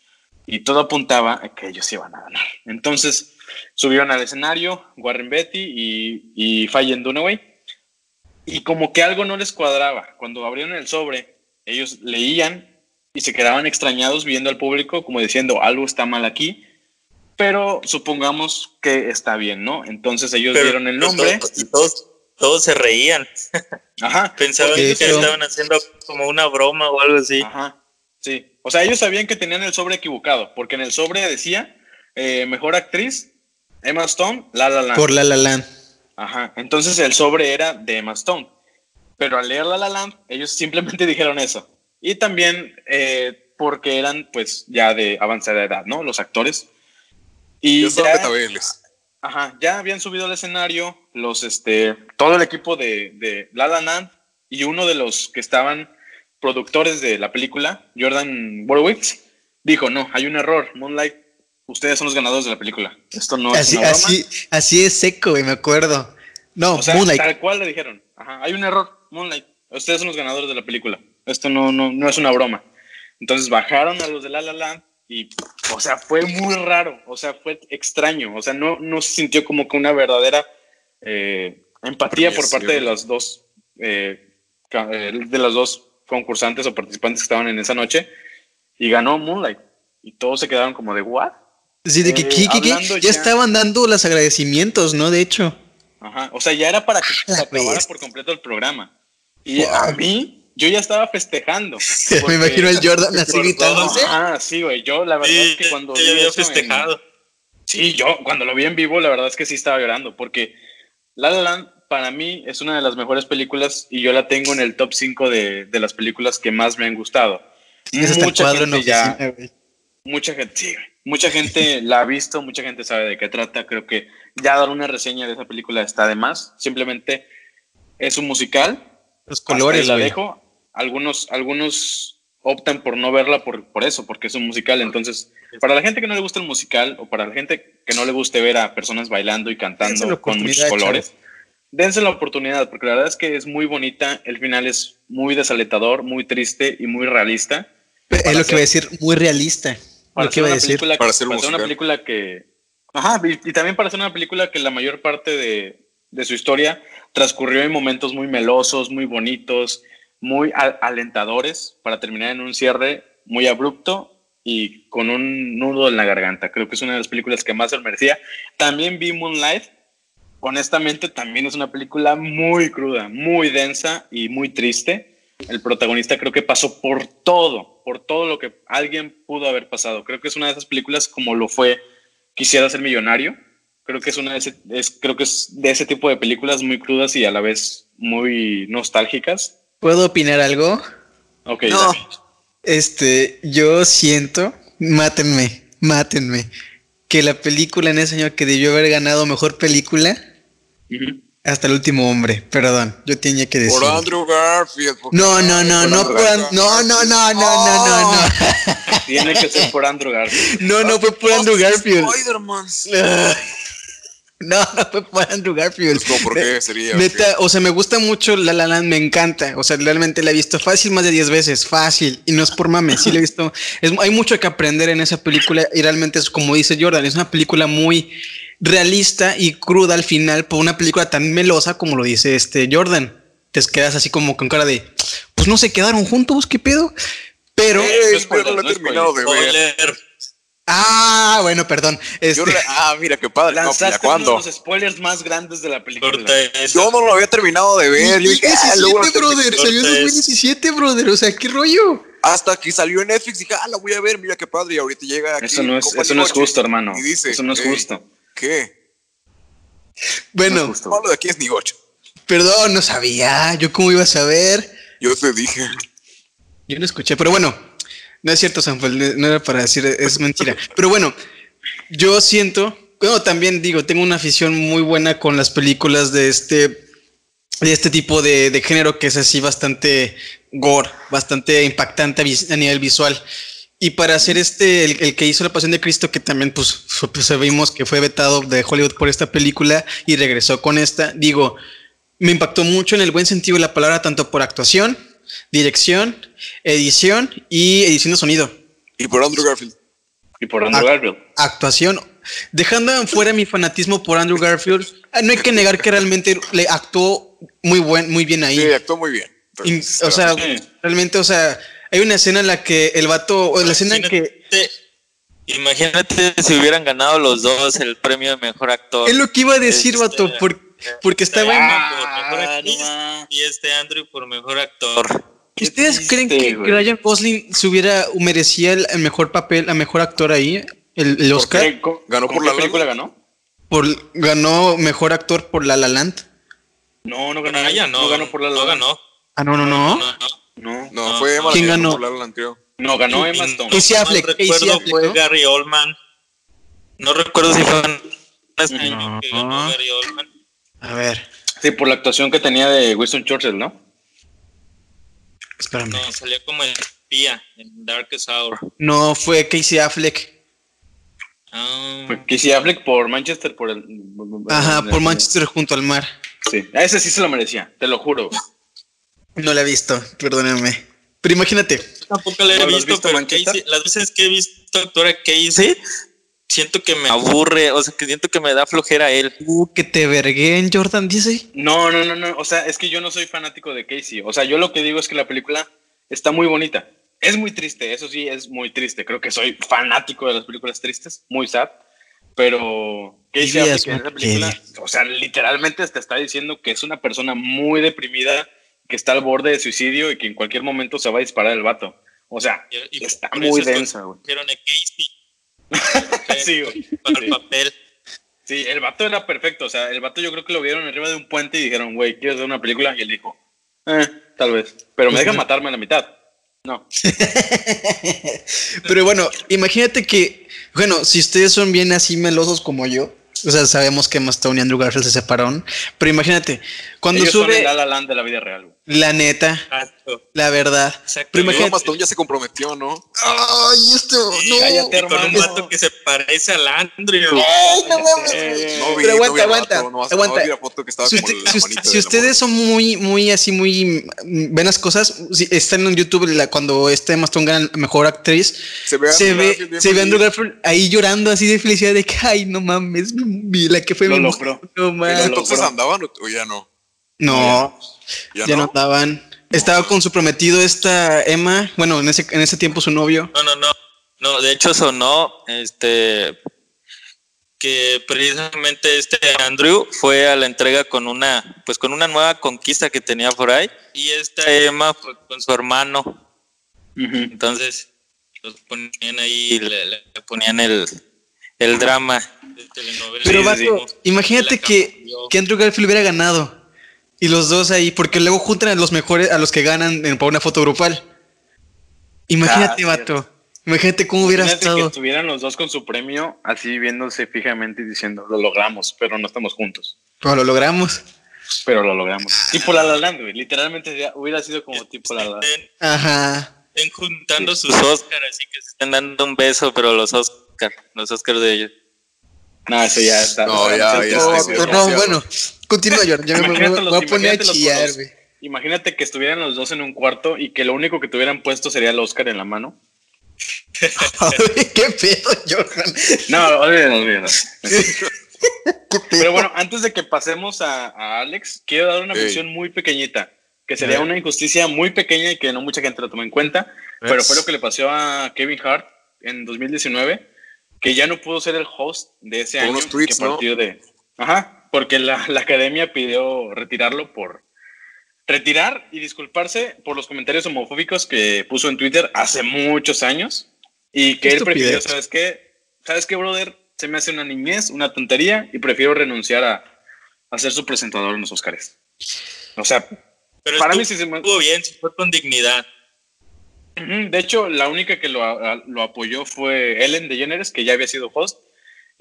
y todo apuntaba a que ellos iban a ganar. Entonces subieron al escenario Warren Beatty y, y Faye Dunaway y como que algo no les cuadraba. Cuando abrieron el sobre, ellos leían y se quedaban extrañados viendo al público como diciendo algo está mal aquí, pero supongamos que está bien, ¿no? Entonces ellos Pero- dieron el nombre. todos- y todos, todos se reían. Ajá. Pensaban que hecho- estaban haciendo como una broma o algo así. Ajá, sí. O sea, ellos sabían que tenían el sobre equivocado, porque en el sobre decía eh, mejor actriz, Emma Stone, La La Land. Por La La Land. Ajá. Entonces el sobre era de Emma Stone. Pero al leer La La Land, ellos simplemente dijeron eso. Y también eh, porque eran, pues, ya de avanzada edad, ¿no? Los actores. Y son ya, ajá, ya habían subido al escenario los, este, todo el equipo de, de La La Land y uno de los que estaban productores de la película, Jordan Borowitz, dijo, no, hay un error, Moonlight, ustedes son los ganadores de la película. Esto no es Así, una broma. así, así es seco, güey, me acuerdo. No, O sea, Moonlight. tal cual le dijeron. Ajá, hay un error, Moonlight. Ustedes son los ganadores de la película. Esto no, no, no es una broma. Entonces bajaron a los de La La Land y, o sea, fue muy raro. O sea, fue extraño. O sea, no, no se sintió como que una verdadera eh, empatía por parte de los dos, eh, eh, de los dos concursantes o participantes que estaban en esa noche. Y ganó Moonlight. Y todos se quedaron como de, ¿what? Sí, de que, eh, que- que- que hablando ya ya- estaban dando los agradecimientos, ¿no? De hecho. Ajá, o sea, ya era para que se acabara por completo el programa. Y Wow. a mí, yo ya estaba festejando. Me imagino el Jordan así gritándose. Ah, sí, güey. Yo, la verdad es que cuando. yo había en- festejado. Sí, yo cuando lo vi en vivo, la verdad es que sí estaba llorando. Porque La La Land, para mí, es una de las mejores películas y yo la tengo en el top 5 de, de las películas que más me han gustado. El Mucha cuadro en gente ya- oficina, güey. Mucha gente, sí, güey. Mucha gente la ha visto, mucha gente sabe de qué trata. Creo que ya dar una reseña de esa película está de más. Simplemente es un musical. Los colores, la dejo. Algunos, algunos optan por no verla por, por eso, porque es un musical. Entonces, para la gente que no le gusta el musical o para la gente que no le guste ver a personas bailando y cantando con muchos colores, dense la oportunidad, porque la verdad es que es muy bonita, el final es muy desalentador, muy triste y muy realista. Es lo que voy a decir, muy realista. Para Lo que iba a decir. película Para hacer una película que... Ajá, y, y también para hacer una película que la mayor parte de, de su historia transcurrió en momentos muy melosos, muy bonitos, muy a- alentadores, para terminar en un cierre muy abrupto y con un nudo en la garganta. Creo que es una de las películas que más se merecía. También vi Moonlight. Honestamente, también es una película muy cruda, muy densa y muy triste. El protagonista creo que pasó por todo, por todo lo que alguien pudo haber pasado. Creo que es una de esas películas como lo fue Quisiera ser millonario. Creo que es una de ese, es, creo que es de ese tipo de películas muy crudas y a la vez muy nostálgicas. ¿Puedo opinar algo? Ok, No. Este, yo siento, mátenme, mátenme, que la película en ese año que debió haber ganado mejor película. Hasta el último hombre, perdón, yo tenía que decir. Por Andrew Garfield. No, no, no, por no, Andrew por no, no, no, no, no, no, no. Tiene que ser por Andrew Garfield. No, no fue por Andrew Garfield. Spider-Man. No, no fue por Andrew Garfield. Pues, ¿cómo, ¿por qué sería? Neta, o sea, me gusta mucho La La Land, me encanta. O sea, realmente la he visto fácil más de 10 veces, fácil. Y no es por mame, sí la he visto. Es, hay mucho que aprender en esa película y realmente es como dice Jordan, es una película muy realista y cruda al final por una película tan melosa como lo dice este Jordan. Te quedas así como con cara de, pues no se quedaron juntos, ¿qué pedo? Pero, Ey, No yo spoilers, no lo he no terminado de ver. Spoiler. ah, bueno, perdón. Este, ah, mira qué padre. No, Lanzaste ¿ya cuándo? uno de los spoilers más grandes de la película. Yo no lo había terminado de ver. Yo dije, ah, 2017, luego lo terminé. brother, salió en Corta eso. 2017, brother, o sea, ¿qué rollo? Hasta que salió en Netflix dije, ah, la voy a ver, mira qué padre. Y ahorita llega aquí. Eso no es, eso no es justo, hermano. Y dice, eso no es "Ey, justo. ¿Qué? Bueno, No de aquí es Nigoche. perdón, no sabía, yo cómo iba a saber. Yo te dije. Yo no escuché, pero bueno, no es cierto, Sanfel, no- no era para decir, es mentira. Pero bueno, yo siento, bueno, también digo, tengo una afición muy buena con las películas de este, de este tipo de, de género que es así bastante gore, bastante impactante a nivel visual. Y para hacer este, el, el que hizo La Pasión de Cristo, que también pues, pues, sabemos que fue vetado de Hollywood por esta película y regresó con esta, digo, me impactó mucho en el buen sentido de la palabra, tanto por actuación, dirección, edición y edición de sonido. Y por Andrew Garfield. Y por Andrew. Garfield. Actuación. Dejando fuera mi fanatismo por Andrew Garfield, ah, no hay que negar que realmente le actuó muy buen, muy bien ahí. Sí, actuó muy bien. Y, o sea, realmente, o sea, hay una escena en la que el vato, o la escena en que Imagínate, si hubieran ganado los dos el premio de mejor actor. es lo que iba a decir, Este, vato, por- porque estaba en... Emma por mejor Ah, actriz no. y este Andrew por mejor actor. ¿Ustedes triste, creen que. Ryan Gosling se hubiera merecía el, el mejor papel, el mejor actor ahí, el, el Oscar? ¿Qué- co- ¿Ganó por La La película ganó? Por, ganó mejor actor por La La Land. No, no ganó. Ah, ya no, ganó por la no ganó. Ah, no, no, no. No, no. No, No, No, fue Emma ¿Quién ganó? no ganó Emma Stone. no Casey Affleck, Casey recuerdo, Affleck, fue ¿no? Gary Oldman. No recuerdo si fue No. que ganó Gary Oldman. A ver, Sí, por la actuación que tenía de Winston Churchill, ¿no? espérame. No, salió como espía en Darkest Hour. No, fue Casey Affleck. Ah, Fue Casey Affleck por Manchester, por el. Ajá, por Manchester junto al mar. Sí, a ese sí se lo merecía, te lo juro. No la he visto, perdónenme. Pero imagínate, tampoco la he ¿No lo has visto, visto, pero las veces que he visto actuar a Casey, siento que me aburre, o sea, que siento que me da flojera él. uh, que te verguen, Jordan dice. No, no, no, no. O sea, es que yo no soy fanático de Casey. O sea, yo lo que digo es que la película está muy bonita. Es muy triste, eso sí, es muy triste. Creo que soy fanático de las películas tristes, muy sad. Pero Casey Affleck en película, o sea, literalmente te está diciendo que es una persona muy deprimida, que está al borde de suicidio y que en cualquier momento se va a disparar el vato. O sea, Y- y está muy densa, güey. a Casey Sí, güey. para Sí. el papel. Sí, el vato era perfecto. O sea, el vato yo creo que lo vieron arriba de un puente y dijeron, güey, ¿quieres hacer una película? Y él dijo, eh, tal vez. Pero me dejan matarme a la mitad. No. Pero bueno, imagínate que, bueno, si ustedes son bien así melosos como yo, o sea, sabemos que Emma Stone y Andrew Garfield se separaron, pero imagínate, Cuando Ellos son el sube, La La Land de la vida real, güey. la neta, Exacto. la verdad. Exacto. Pero imagínate- Mastodon ya se comprometió, ¿no? Ay, esto, no. cállate, con un vato que se parece al Andrew. Ay, no mames. No vi, Pero aguanta, no vi aguanta, no, aguanta. no vi la foto que estaba Si, usted- la ustedes son muy, muy así, muy ven las cosas, si están en YouTube la- cuando este Mastodon gana mejor actriz, Se ve se Andrew ve, Garfield se ve a Andrew. Garfield ahí llorando así de felicidad de que ay no mames, mi- la que fue Lo mi logró. no ¿En mames. entonces andaban o ya no? No, Ya, ya no no. andaban. Estaba con su prometido esta Emma, bueno, en ese, en ese tiempo su novio. No, no, no. No, de hecho sonó este que precisamente este Andrew fue a la entrega con una pues con una nueva conquista que tenía por ahí y esta Emma fue con su hermano. Entonces los ponían ahí le, le ponían el el drama de telenovela. Pero vato, imagínate que, que Andrew Garfield hubiera ganado. Y los dos ahí, porque luego juntan a los mejores, a los que ganan en, para una foto grupal. Imagínate, Ah, vato. Imagínate cómo hubiera Imagínate que estado. estuvieran los dos con su premio, así viéndose fijamente y diciendo, lo logramos, pero no estamos juntos. Pero lo logramos. Pero lo logramos. Tipo La La Land, güey. Literalmente hubiera sido como tipo La La Land. Estén, Ajá. estén juntando sus Oscars, así que se estén dando un beso, pero los Oscars, los Oscars de ellos. No, eso ya está. No, ya, ya, no, bueno. Continúa, Jordan. Ya me, me- me Imagínate voy a los- poner a chillar, güey. Imagínate que estuvieran los dos en un cuarto y que lo único que tuvieran puesto sería el Oscar en la mano. ¿Qué pedo, Johan? No, olvídalo, olvídalo. Pero bueno, antes de que pasemos a, a Alex, quiero dar una mención muy pequeñita, que sería una injusticia muy pequeña y que no mucha gente la toma en cuenta, pero fue lo que le pasó a Kevin Hart en 2019, que ya no pudo ser el host de ese Por año. unos tweets, que a partir de... Ajá, porque la, la academia pidió retirarlo por... Retirar y disculparse por los comentarios homofóbicos que puso en Twitter hace muchos años y que él prefirió. ¿sabes qué? ¿Sabes qué, brother? Se me hace una niñez, una tontería y prefiero renunciar a, a ser su presentador en los Oscars. O sea, Pero Para estuvo, mí sí se me- estuvo bien, fue con dignidad. de hecho, la única que lo, lo apoyó fue Ellen DeGeneres, que ya había sido host,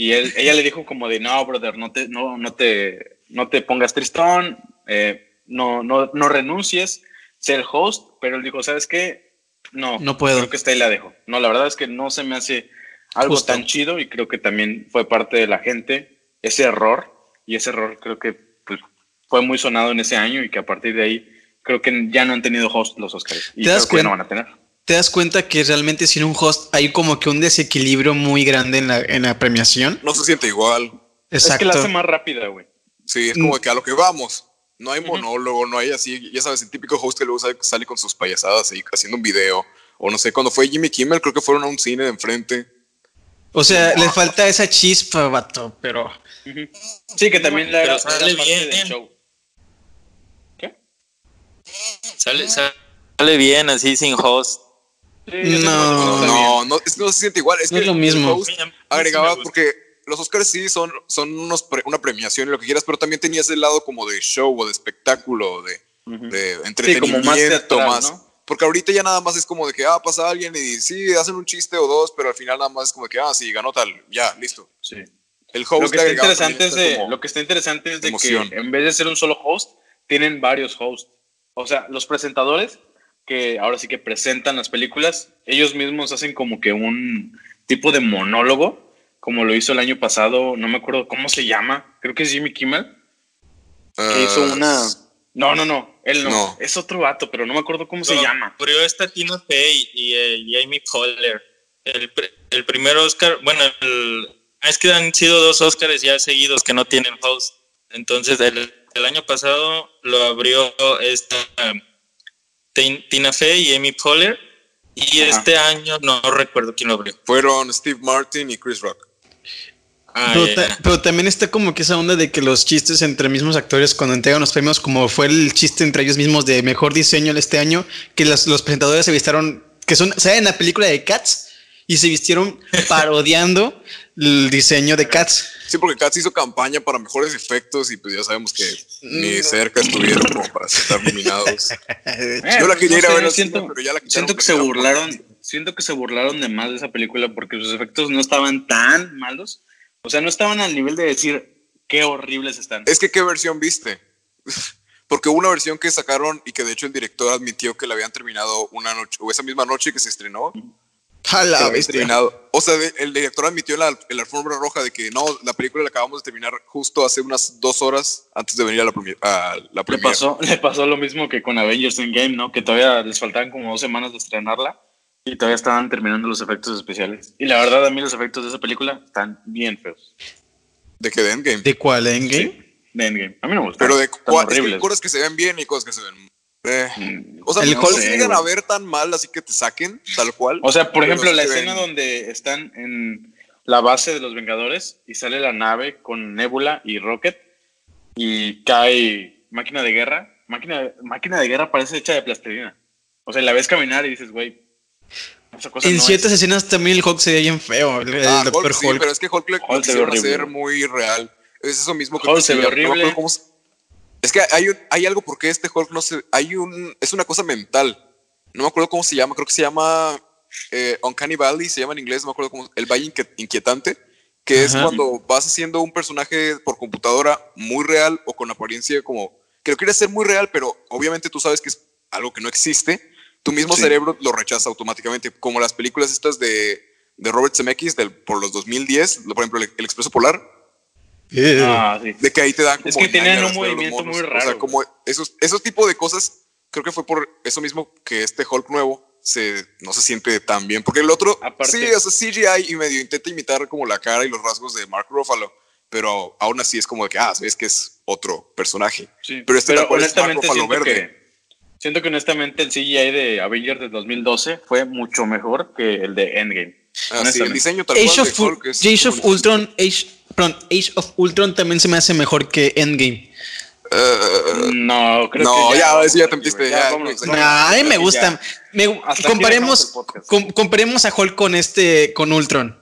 y él, ella le dijo como de, no, brother, no te, no, no te, no te pongas tristón, eh, no, no, no renuncies, ser el host, pero él dijo, ¿sabes qué? No, No puedo. Creo que está ahí la dejo. No, la verdad es que no se me hace algo Justo. tan chido y creo que también fue parte de la gente ese error y ese error creo que pues, fue muy sonado en ese año y que a partir de ahí creo que ya no han tenido host los Oscars y ¿Te das creo que no van a tener. ¿Te das cuenta que realmente sin un host hay como que un desequilibrio muy grande en la, en la premiación? No se siente igual. Es que Exacto. la hace más rápida, güey. Sí, es Mm. como que a lo que vamos. No hay monólogo, no hay así, ya sabes, el típico host que luego sale, sale con sus payasadas ahí haciendo un video. O no sé, cuando fue Jimmy Kimmel, creo que fueron a un cine de enfrente. O sea, le falta esa chispa, vato, pero... Sí, que también la Pero sale bien. del show. ¿Qué? Sale, sale bien así sin host. Sí, No. No, no, no, es que no se siente igual. Es No que es lo mismo. agregaba porque los Oscars sí son, son unos pre- una premiación y lo que quieras, pero también tenías el lado como de show o de espectáculo, de, Ujú. de como entretenimiento más teatral, más. ¿no? Porque ahorita ya nada más es como de que, ah, pasa alguien y sí, hacen un chiste o dos, pero al final nada más es como de que, ah, sí, ganó tal, ya, listo. Sí. El host Lo que, está interesante es de, lo que está interesante es de emoción. que en vez de ser un solo host, tienen varios hosts. O sea, los presentadores que ahora sí que presentan las películas, ellos mismos hacen como que un tipo de monólogo, como lo hizo el año pasado, no me acuerdo cómo se llama, creo que es Jimmy Kimmel, que hizo Ah, una... No, no, no, él no, No. es otro vato, pero no me acuerdo cómo se llama. Abrió esta Tina Fey y, eh, y Amy Poehler. El, el primer Oscar, bueno, el- ah, es que han sido dos Oscars ya seguidos que no tienen host. Entonces, el, el año pasado lo abrió esta um, Tina Fey y Amy Poehler. Y Ajá. este año no recuerdo quién lo abrió. Fueron Steve Martin y Chris Rock. Ah, Pero, ta- también está como que esa onda de que los chistes entre mismos actores cuando entregan los premios, como fue el chiste entre ellos mismos de mejor diseño este año, que los, los presentadores se vistieron, que son, ¿saben? En la película de Cats y se vistieron parodiando el diseño de Cats. Sí, porque Katz hizo campaña para mejores efectos y pues ya sabemos que ni cerca estuvieron como para estar nominados. Eh, Yo la quería ir a ver siento, cine, pero ya la siento que se burlaron, siento que se burlaron de más de esa película porque sus efectos no estaban tan malos. O sea, no estaban al nivel de decir qué horribles están. Es que, ¿qué versión viste? Porque hubo una versión que sacaron y que de hecho el director admitió que la habían terminado una noche, o esa misma noche que se estrenó. La bestia. terminado. O sea, el director admitió en la, en la alfombra roja de que no, la película la acabamos de terminar justo hace unas dos horas antes de venir a la, premier- a la Le pasó, le pasó lo mismo que con Avengers Endgame, ¿no? Que todavía les faltaban como dos semanas de estrenarla y todavía estaban terminando los efectos especiales. Y la verdad, a mí los efectos de esa película están bien feos. De que de Endgame. ¿De cuál? ¿Endgame? Sí, de Endgame. A mí no me gustan. Pero de Están cua- es que hay horribles. cosas que se ven bien y cosas que se ven. Eh. Mm, O sea, El no Hulk- se llegan a ver tan mal, así que te saquen, tal cual. O sea, por ejemplo, la escena ven- donde están en la base de los Vengadores y sale la nave con Nebula y Rocket y cae máquina de guerra. Máquina, máquina de guerra parece hecha de plastilina. O sea, la ves caminar y dices, güey, En no ciertas es. escenas también el Hulk se ve bien feo. El, el Ah. Hulk, sí, pero es que Hulk le Hulk lo se ve horrible. hacer muy real. Es eso mismo que Hulk se ve no Es que hay, un- hay algo porque este Hulk no se. Hay un. Es una cosa mental. No me acuerdo cómo se llama. Creo que se llama. Eh, Uncanny Valley, se llama en inglés. No me acuerdo cómo. El Valle Inquietante. Que es Ajá. cuando vas haciendo un personaje por computadora muy real o con apariencia como. Que lo quieres hacer muy real, pero obviamente tú sabes que es algo que no existe. Tu mismo Sí. cerebro lo rechaza automáticamente. Como las películas estas de, de Robert Zemeckis del, por los 2010. Por ejemplo, El, El Expreso Polar. Ah, sí. De que ahí te dan como Es que tenían un movimiento muy O sea, raro. como esos, esos tipos de cosas, creo que fue por eso mismo que este Hulk nuevo se, no se siente tan bien. Porque el otro, Aparte- sí, o sea, CGI y medio intenta imitar como la cara y los rasgos de Mark Ruffalo. Pero aún así es como de que, ah, sabes que es otro personaje. Sí, Pero este tal cual es Mark honestamente Ruffalo siento verde. que siento que honestamente el CGI de Avengers de 2012 fue mucho mejor que el de Endgame. Ah, sí, el diseño tal Age cual of, de Hulk es Age of Ultron, Age, perdón, Age of Ultron también se me hace mejor que Endgame. Eh, No, creo No, que ya, ya aquí, te metiste, ya, a mí me gusta. ya. Me- comparemos, com- comparemos a Hulk con este, con Ultron.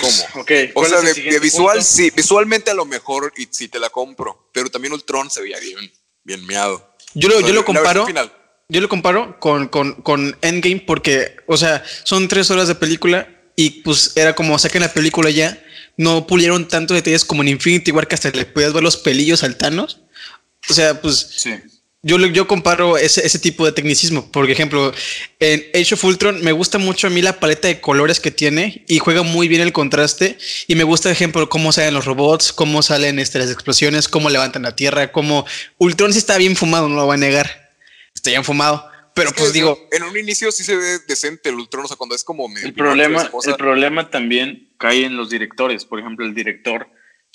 ¿Cómo? Ok, O ¿cuál sea, de, visual, punto? sí, visualmente a lo mejor y sí te la compro, pero también Ultron se veía bien, bien meado. Yo lo, O sea, yo lo comparo. final. Yo lo comparo con, con, con Endgame porque, o sea, son tres horas de película y pues era como saquen la película ya. No pulieron tantos detalles como en Infinity War que hasta le podías ver los pelillos al Thanos. O sea, pues Sí. yo, yo comparo ese, ese tipo de tecnicismo. Por ejemplo, en Age of Ultron me gusta mucho a mí la paleta de colores que tiene y juega muy bien el contraste. Y me gusta, ejemplo, cómo salen los robots, cómo salen este, las explosiones, cómo levantan la tierra, cómo Ultron sí está bien fumado, no lo voy a negar. Está bien fumado. Pero Es que pues digo, En un inicio sí se ve decente el Ultron, o sea, cuando es como medio El problema, el problema también cae en los directores. Por ejemplo, el director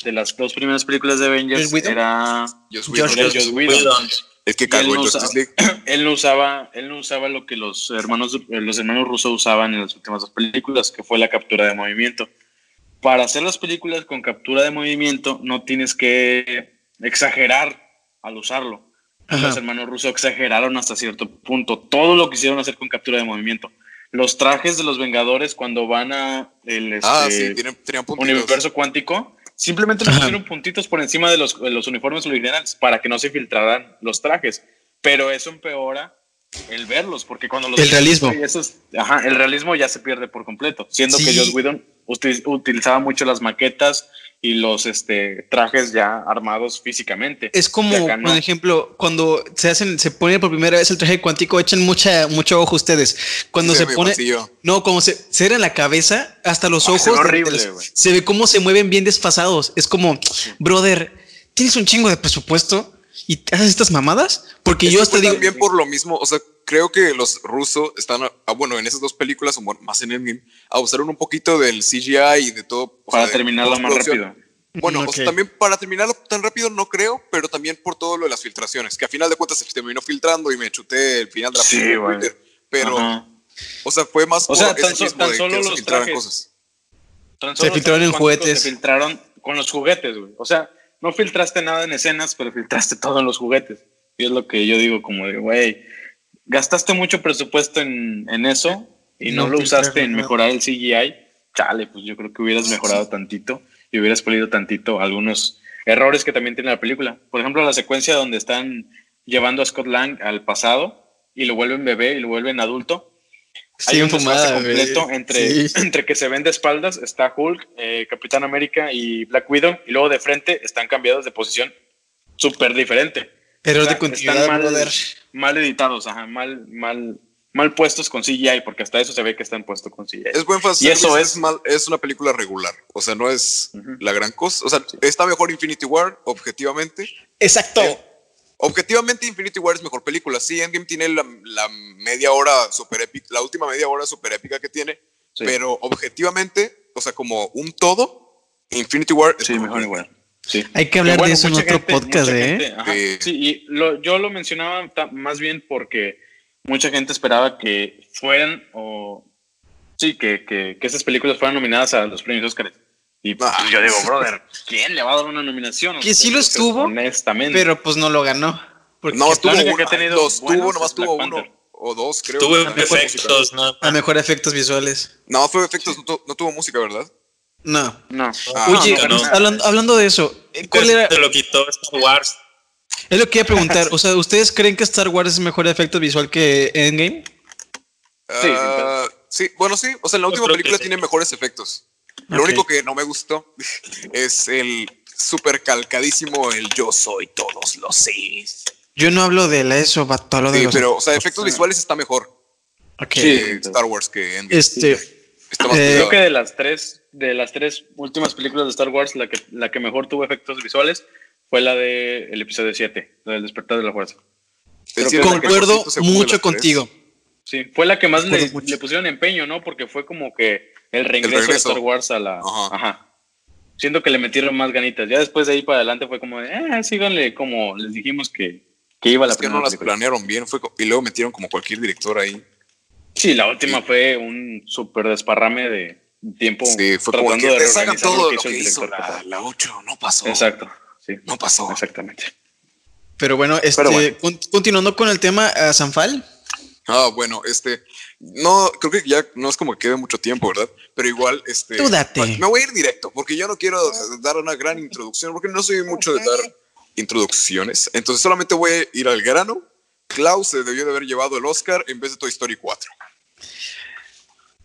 de las dos primeras películas de Avengers era Josh- Whedon, el que cagó no Justice usa- League. él no usaba, él no usaba lo que los hermanos, los hermanos Russo usaban en las últimas dos películas, que fue la captura de movimiento. Para hacer las películas con captura de movimiento, no tienes que exagerar al usarlo. Ajá. Los hermanos Russo exageraron hasta cierto punto. Todo lo quisieron hacer con captura de movimiento. Los trajes de los Vengadores cuando van a el Ah, este, sí, tienen, tenían universo cuántico, simplemente le Ajá. pusieron puntitos por encima de los, de los uniformes originales para que no se filtraran los trajes. Pero eso empeora el verlos, porque cuando los El realismo. esos- ajá, el realismo ya se pierde por completo, siendo Sí. que Joss Whedon uti- utilizaba mucho las maquetas y los este, trajes ya armados físicamente. es como, no. por ejemplo, cuando se hacen, se pone por primera vez el traje cuántico, echen mucha, mucho ojo ustedes. Cuando Sí, se pone, vacío. no, como se cierra la cabeza, hasta los Ah, ojos, se ve de- de horrible, los- se ve cómo se mueven bien desfasados. Es como, brother, ¿tienes un chingo de presupuesto y haces estas mamadas? Porque Es yo hasta digo, también por lo mismo, o sea, creo que los rusos están, bueno, en esas dos películas, o más en Endgame, abusaron un poquito del CGI y de todo. para sea, terminarlo más rápido. Bueno, Mm, o sea, también para terminarlo tan rápido no creo, pero también por todo lo de las filtraciones, que a final de cuentas se terminó filtrando y me chuté el final de la Sí, película en güey. Twitter. Pero, Ajá. o sea, fue más O sea, por tan eso so- mismo tan de solo que se los filtraran trajes. cosas. Tan Se filtraron en juguetes. Se filtraron con los juguetes, güey. O sea, no filtraste nada en escenas, pero filtraste todo en los juguetes. Y es lo que yo digo, como de, güey, gastaste mucho presupuesto en, en eso y no, No lo usaste en mejorar el CGI. Chale, pues yo creo que hubieras mejorado tantito y hubieras pulido tantito algunos errores que también tiene la película. Por ejemplo, la secuencia donde están llevando a Scott Lang al pasado y lo vuelven bebé y lo vuelven adulto. Hay un fumada, completo entre, Sí. entre que se ven de espaldas, está Hulk, eh, Capitán América y Black Widow, y luego de frente están cambiados de posición súper diferente. Error O sea, de continuidad, están mal, brother. mal editados, ajá, mal, mal, mal puestos con CGI, porque hasta eso se ve que están puestos con CGI. Es buen Y fanservice, eso es, es- mal, es una película regular. O sea, no es la gran cosa. O sea, está mejor Infinity War, objetivamente. Exacto. Eh, Objetivamente, Infinity War es mejor película. Sí, Endgame tiene la, la media hora super épica, la última media hora super épica que tiene. Sí. Pero objetivamente, o sea, como un todo, Infinity War es Sí, mejor mejor igual. Sí. Hay que hablar Bueno, de eso en otro gente- podcast, ¿eh? gente, ajá, Sí. Sí, y lo- yo lo mencionaba más bien porque mucha gente esperaba que fueran o sí, que, que, que esas películas fueran nominadas a los premios Oscar. Y pues, Ah. yo digo, brother, ¿quién le va a dar una nominación? Que sí lo estuvo, honestamente. Pero pues no lo ganó. Porque No, tuvo única uno, que ha tenido dos, buenos tuvo, nomás tuvo uno o dos, creo. Tuvo efectos, ¿no? a mejor efectos visuales. No, fue efectos, no, tu- no tuvo música, ¿verdad? No. no. Ah, Oye, no, no. hablando, hablando de eso, eh, ¿cuál era? Se lo quitó Star Wars. Es lo que iba a preguntar. O sea, ¿ustedes creen que Star Wars es mejor efecto visual que Endgame? Ah, sí, bueno, sí. O sea, en la última película sí. tiene mejores efectos. Lo único que no me gustó es el super calcadísimo el yo soy todos los seis. Yo no hablo de la eso, vato, hablo de Sí, los- pero, o sea, efectos visuales está mejor Ok. Sí. que Star Wars que Endgame. Este, Está más eh. Creo que de las tres, de las tres últimas películas de Star Wars, la que, la que mejor tuvo efectos visuales fue la de el episodio 7, la del despertar de la fuerza. El el concuerdo de mucho tres. contigo. Sí, fue la que más le, pusieron empeño, ¿no? Porque fue como que el regreso, de regreso. Star Wars a la. Ajá. Ajá. Siento que le metieron más ganitas. Ya después de ahí para adelante fue como de, eh, síganle como les dijimos que, que iba la Es que no las película. planearon bien fue y luego metieron como cualquier director ahí. Sí, la última fue un súper desparrame de tiempo. Sí, fue como tratando que de todo que lo que el hizo director la, la 8. No pasó. Exacto. Sí. No pasó. Exactamente. Pero bueno, este, Pero bueno. con- continuando con el tema, a Sanfal. Ah, bueno, este, no, creo que ya no es como que quede mucho tiempo, ¿verdad? Pero igual, este, Tú date. me voy a ir directo, porque yo no quiero dar una gran introducción, porque no soy mucho de dar introducciones, entonces solamente voy a ir al grano. Klaus se debió de haber llevado el Oscar en vez de Toy Story 4.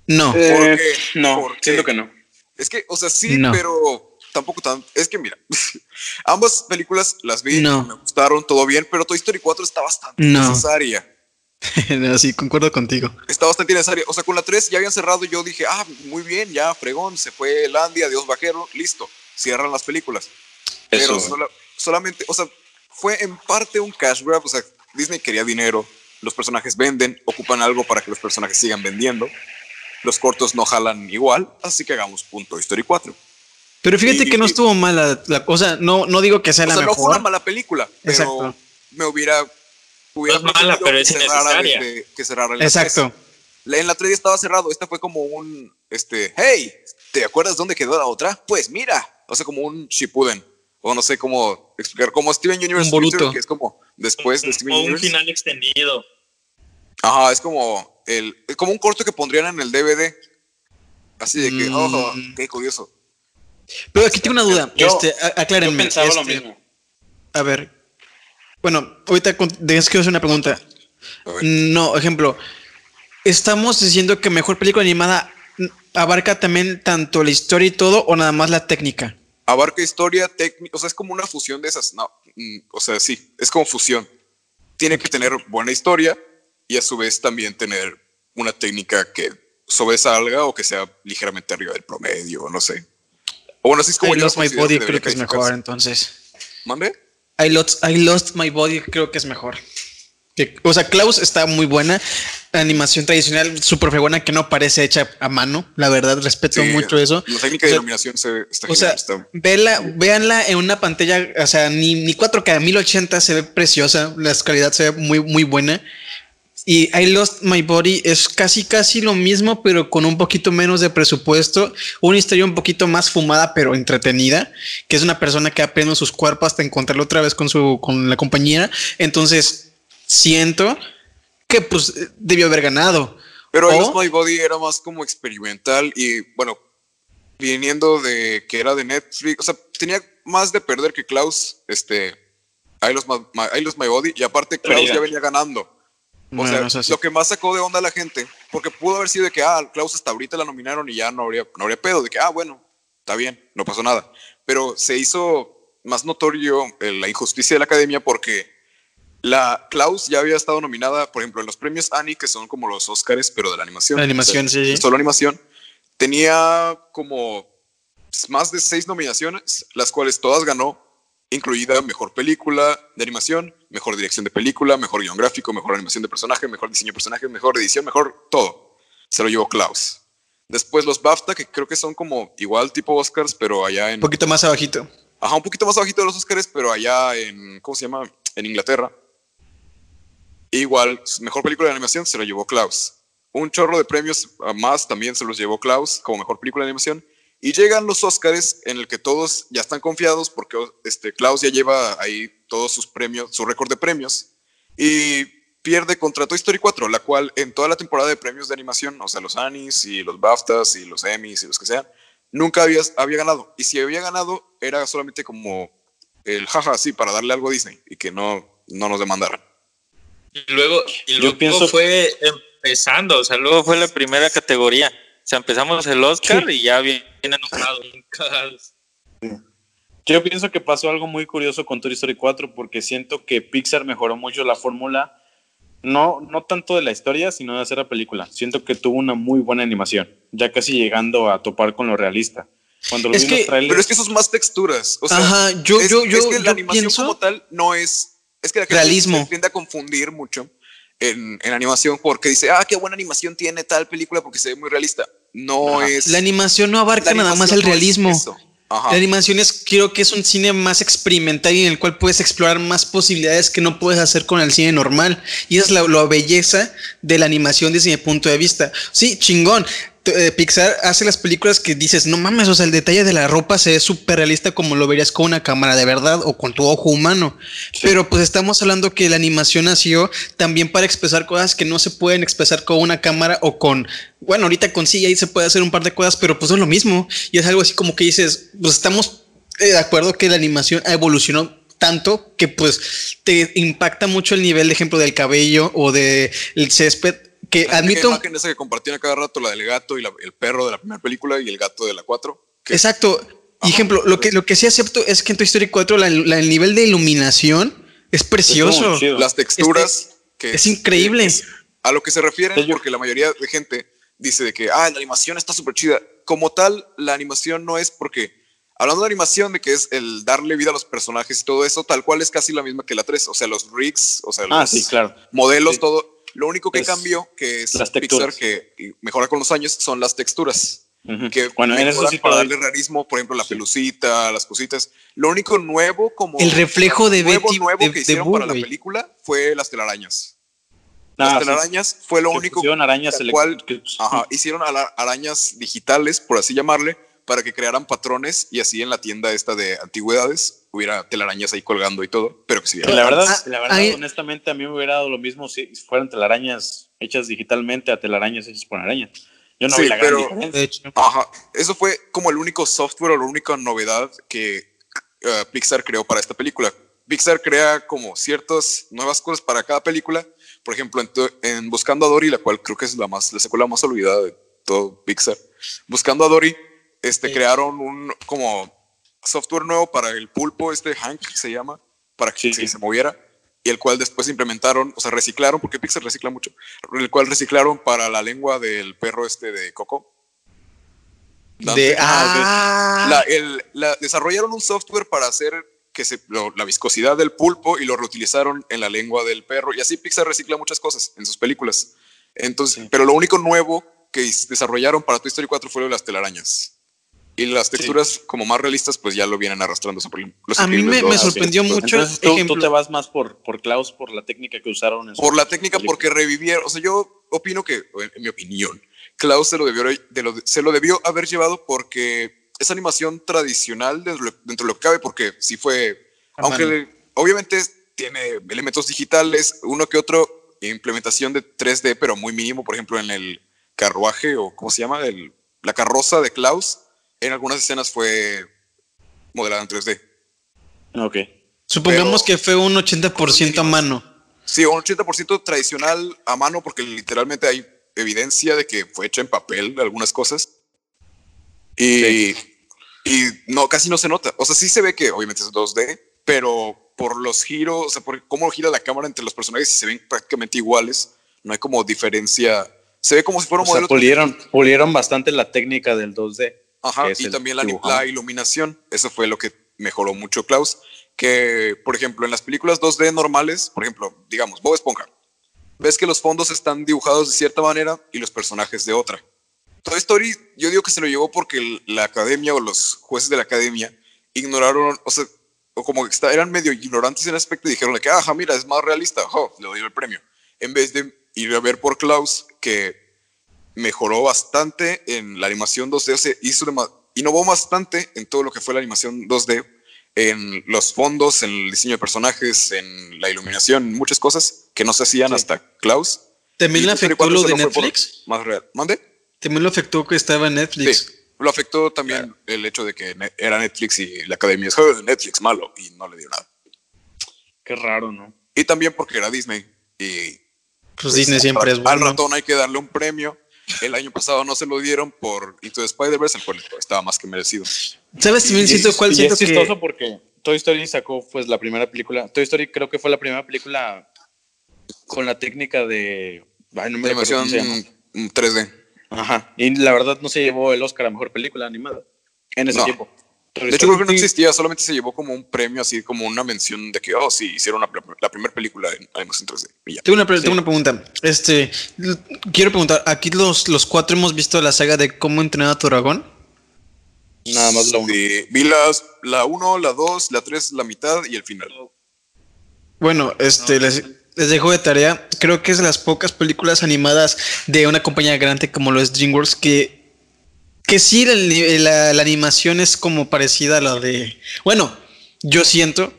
No. Eh, ¿Por qué? no, ¿Por qué? siento que no. Es que, o sea, sí, No. pero tampoco tan. Es que mira, ambas películas las vi, No. me gustaron, todo bien, pero Toy Story 4 está bastante No. necesaria. No, sí, concuerdo contigo. Está bastante necesaria. O sea, con la 3 ya habían cerrado y yo dije, ah, muy bien, ya, fregón, se fue Landy, adiós vaquero, listo, cierran las películas. Pero Eso. sola- solamente, o sea, fue en parte un cash grab, o sea, Disney quería dinero, los personajes venden, ocupan algo para que los personajes sigan vendiendo. Los cortos no jalan igual, así que hagamos punto Story 4. Pero fíjate Y- que no y- estuvo mala la cosa. No, no digo que sea O la sea, no fue mejor. una mala película, pero Exacto. me hubiera... hubiera No es mala, pero que es innecesaria. desde- que cerrara en la Exacto. 3. La- En la 3 ya estaba cerrado. Esta fue como un, este, hey, ¿te acuerdas dónde quedó la otra? Pues mira, o sea, como un Shippuden. O no sé cómo explicar, como Steven Universe Un. Future, que es como después de Steven O un Universe. final extendido. Ajá, es como el, es como un corto que pondrían en el DVD. Así de que, Mm. ojo, qué curioso. Pero aquí tengo una duda. Yo- este, a- aclárenme. Yo pensaba lo este, mismo. A ver. Bueno, ahorita dejas que hacer una pregunta. No, ejemplo. Estamos diciendo que mejor película animada abarca también tanto la historia y todo o nada más la técnica. Abarca historia, técnica, o sea, es como una fusión de esas. No, mm, o sea, sí, es como fusión. Tiene que tener buena historia y a su vez también tener una técnica que sobresalga o que sea ligeramente arriba del promedio, no sé. O bueno, así es como I yo Lost My Body que creo que es mejor, entonces. ¿Mande? I lost, I lost My Body creo que es mejor. Que- o sea, Klaus está muy buena. Animación tradicional, súper fregona, que no parece hecha a mano. La verdad, respeto Sí, mucho eso. La técnica O de sea, iluminación se, está O sea, genial, está- vela, véanla en una pantalla, o sea, ni, ni 4K, 1080 se ve preciosa, la calidad se ve muy, muy buena. Y I Lost My Body es casi, casi lo mismo, pero con un poquito menos de presupuesto. Una historia un poquito más fumada, pero entretenida, que es una persona que aprende sus cuerpos hasta encontrarlo otra vez con su, con la compañera. Entonces, siento que pues debió haber ganado. Pero I Lost My Body era más como experimental y bueno, viniendo de que era de Netflix, o sea, tenía más de perder que Klaus, este, I Lost My, My- I Lost My Body y aparte Klaus ya venía ganando. O sea, lo que más sacó de onda a la gente, porque pudo haber sido de que, ah, Klaus hasta ahorita la nominaron y ya no habría, no habría pedo, de que, ah, bueno, está bien, no pasó nada. Pero se hizo más notorio eh, la injusticia de la academia porque la Klaus ya había estado nominada, por ejemplo, en los premios Annie, que son como los Oscars, pero de la animación. La animación, O sea, sí. Solo animación. Tenía como más de seis nominaciones, las cuales todas ganó, incluida mejor película de animación, mejor dirección de película, mejor guion gráfico, mejor animación de personaje, mejor diseño de personaje, mejor edición, mejor todo. Se lo llevó Klaus. Después los BAFTA, que creo que son como igual tipo Oscars, pero allá en... Un poquito más abajito. Ajá, un poquito más abajito de los Oscars, pero allá en, ¿cómo se llama? En Inglaterra. Igual, mejor película de animación se lo llevó Klaus. Un chorro de premios a más también se los llevó Klaus como mejor película de animación. Y llegan los Oscars en el que todos ya están confiados porque este, Klaus ya lleva ahí todos sus premios, su récord de premios. Y pierde contra Toy Story 4, la cual en toda la temporada de premios de animación, o sea, los Annies y los BAFTAs y los Emmys y los que sean, nunca había, había ganado. Y si había ganado, era solamente como el jaja, así, para darle algo a Disney y que no, no nos demandaran. Y luego, y Yo luego pienso- fue empezando, o sea, luego fue la primera categoría. O sea, empezamos el Oscar y ya viene enojado. Yo pienso que pasó algo muy curioso con Toy Story 4 porque siento que Pixar mejoró mucho la fórmula, no, no tanto de la historia, sino de hacer la película. Siento que tuvo una muy buena animación, ya casi llegando a topar con lo realista. Cuando lo Es que- trailers, Pero es que eso es más texturas. O sea, Ajá, yo, es, yo, es yo, que la yo animación pienso. como tal no es. Es que la gente Realismo. se tiende a confundir mucho en, en animación porque dice, ah, qué buena animación tiene tal película porque se ve muy realista. No Ajá. es. La animación no abarca nada más el no realismo. Ajá. La animación es, creo que es un cine más experimental y en el cual puedes explorar más posibilidades que no puedes hacer con el cine normal. Y es la, la belleza de la animación desde mi punto de vista. Sí, chingón. Eh, Pixar hace las películas que dices, no mames, o sea, el detalle de la ropa se ve súper realista como lo verías con una cámara de verdad o con tu ojo humano. Pero pues estamos hablando que la animación nació también para expresar cosas que no se pueden expresar con una cámara o con, bueno, ahorita con CGI se puede hacer un par de cosas, pero pues es lo mismo. Y es algo así como que dices, pues estamos eh, de acuerdo que la animación evolucionó tanto que pues te impacta mucho el nivel, de ejemplo, del cabello o del césped. Que La admito, imagen esa que compartían a cada rato, la del gato y la- el perro de la primera película y el gato de la 4. que- Exacto. Y ejemplo, lo que, lo que sí acepto es que en Toy Story 4 la- la- el nivel de iluminación es precioso. Las texturas. que es increíble. es- a lo que se refieren, Sí, porque la mayoría de gente dice de que, ah, la animación está súper chida. Como tal, la animación no es porque, hablando de animación, de que es el darle vida a los personajes y todo eso, tal cual es casi la misma que la 3. O sea, los rigs, o sea, Ah, los sí, claro. modelos, Sí. todo. Lo único que Es cambió, que es las Pixar, texturas. que mejora con los años, son las texturas. Que Bueno, en eso sí para darle realismo, por ejemplo, la pelucita, las cositas. Lo único nuevo como... El reflejo de nuevo, Betty- nuevo de- que hicieron Boo, para la película fue las telarañas. Ah, las sí. telarañas fue lo Que único arañas elect- cual, que- ajá, hicieron arañas digitales, por así llamarle, para que crearan patrones y así en la tienda esta de antigüedades hubiera telarañas ahí colgando y todo, pero que sí. La verdad, Ah, la verdad ahí- honestamente, a mí me hubiera dado lo mismo si fueran telarañas hechas digitalmente a telarañas hechas por araña. Yo no Sí, vi la gran pero- diferencia. Ajá, eso fue como el único software o la única novedad que eh, Pixar creó para esta película. Pixar crea como ciertas nuevas cosas para cada película. Por ejemplo, en, Buscando a Dory, la cual creo que es la más la secuela más olvidada de todo Pixar. Buscando a Dory, este, Sí. crearon un como software nuevo para el pulpo, este Hank se llama, para que Sí. se, se moviera. Y el cual después implementaron, o sea, reciclaron, porque Pixar recicla mucho, el cual reciclaron para la lengua del perro este de Coco. De, Ah, La- el- la- desarrollaron un software para hacer que se, lo- la viscosidad del pulpo y lo reutilizaron en la lengua del perro. Y así Pixar recicla muchas cosas en sus películas. Entonces, pero lo único nuevo que desarrollaron para Toy Story 4 fue lo de las telarañas. Y las texturas como más realistas, pues ya lo vienen arrastrando los A mí me- me sorprendió mucho. Entonces tú, tú te vas más por, por Klaus, por la técnica que usaron en Por la técnica, película. porque revivieron. O sea, yo opino que, en en mi opinión, Klaus se lo debió, de lo- se lo debió haber llevado porque es animación tradicional dentro, de lo- dentro de lo que cabe, porque sí fue. A aunque obviamente tiene elementos digitales, uno que otro, implementación de 3D, pero muy mínimo, por ejemplo, en el carruaje o ¿cómo se llama? El, la carroza de Klaus, en algunas escenas fue modelada en 3D. Ok. supongamos pero- que fue un 80% a mano. Sí, un 80% tradicional a mano, porque literalmente hay evidencia de que fue hecha en papel algunas cosas. Y, Y no, casi no se nota. O sea, sí se ve que obviamente es 2D, pero por los giros, o sea, por cómo gira la cámara entre los personajes y se ven prácticamente iguales, no hay como diferencia. Se ve como si fuera un O sea, modelo. pulieron, pulieron bastante la técnica del 2D. Ajá, y también la, la iluminación. Eso fue lo que mejoró mucho Klaus. Que, por ejemplo, en las películas 2D normales, por ejemplo, digamos, Bob Esponja, ves que los fondos están dibujados de cierta manera y los personajes de otra. Toy Story, yo digo que se lo llevó porque la academia o los jueces de la academia ignoraron, o sea, o como que está- eran medio ignorantes en el aspecto y dijeron que, ajá, mira, es más realista, jo, le doy el premio. En vez de ir a ver por Klaus, que mejoró bastante en la animación 2D, o sea, hizo innovó bastante en todo lo que fue la animación 2D, en los fondos, en el diseño de personajes, en la iluminación, muchas cosas que no se hacían hasta Klaus. También le afectó 4 lo de Netflix. Más real. ¿Mande? También lo afectó que estaba en Netflix. Sí. Lo afectó también el hecho de que era Netflix y la academia es "Oh, Netflix malo y no le dio nada. Qué raro, ¿no? Y también porque era Disney y Pues Disney siempre es al bueno. ratón hay que darle un premio. El año pasado no se lo dieron por Into the Spider-Verse, el cual estaba más que merecido. ¿Sabes también Y- siento cuál y siento es chistoso que porque Toy Story sacó pues la primera película. Toy Story creo que fue la primera película con la técnica de ay, no me animación se llama. mm, 3D. Ajá. Y la verdad no se llevó el Oscar a mejor película animada en ese No. tiempo. De hecho, creo que no existía, solamente se llevó como un premio, así como una mención de que, oh, sí, hicieron la, la primera película en animación 3D. Y ya. Tengo una, tengo una pregunta. Este, quiero preguntar, aquí los, los cuatro hemos visto la saga de cómo entrenar a tu dragón. Nada más la uno. Sí, vi las, la 1, la 2, la 3, la mitad y el final. Bueno, este, les, les dejo de tarea. Creo que es de las pocas películas animadas de una compañía grande como lo es DreamWorks que, que sí, la, animación es como parecida a la de... Bueno, yo siento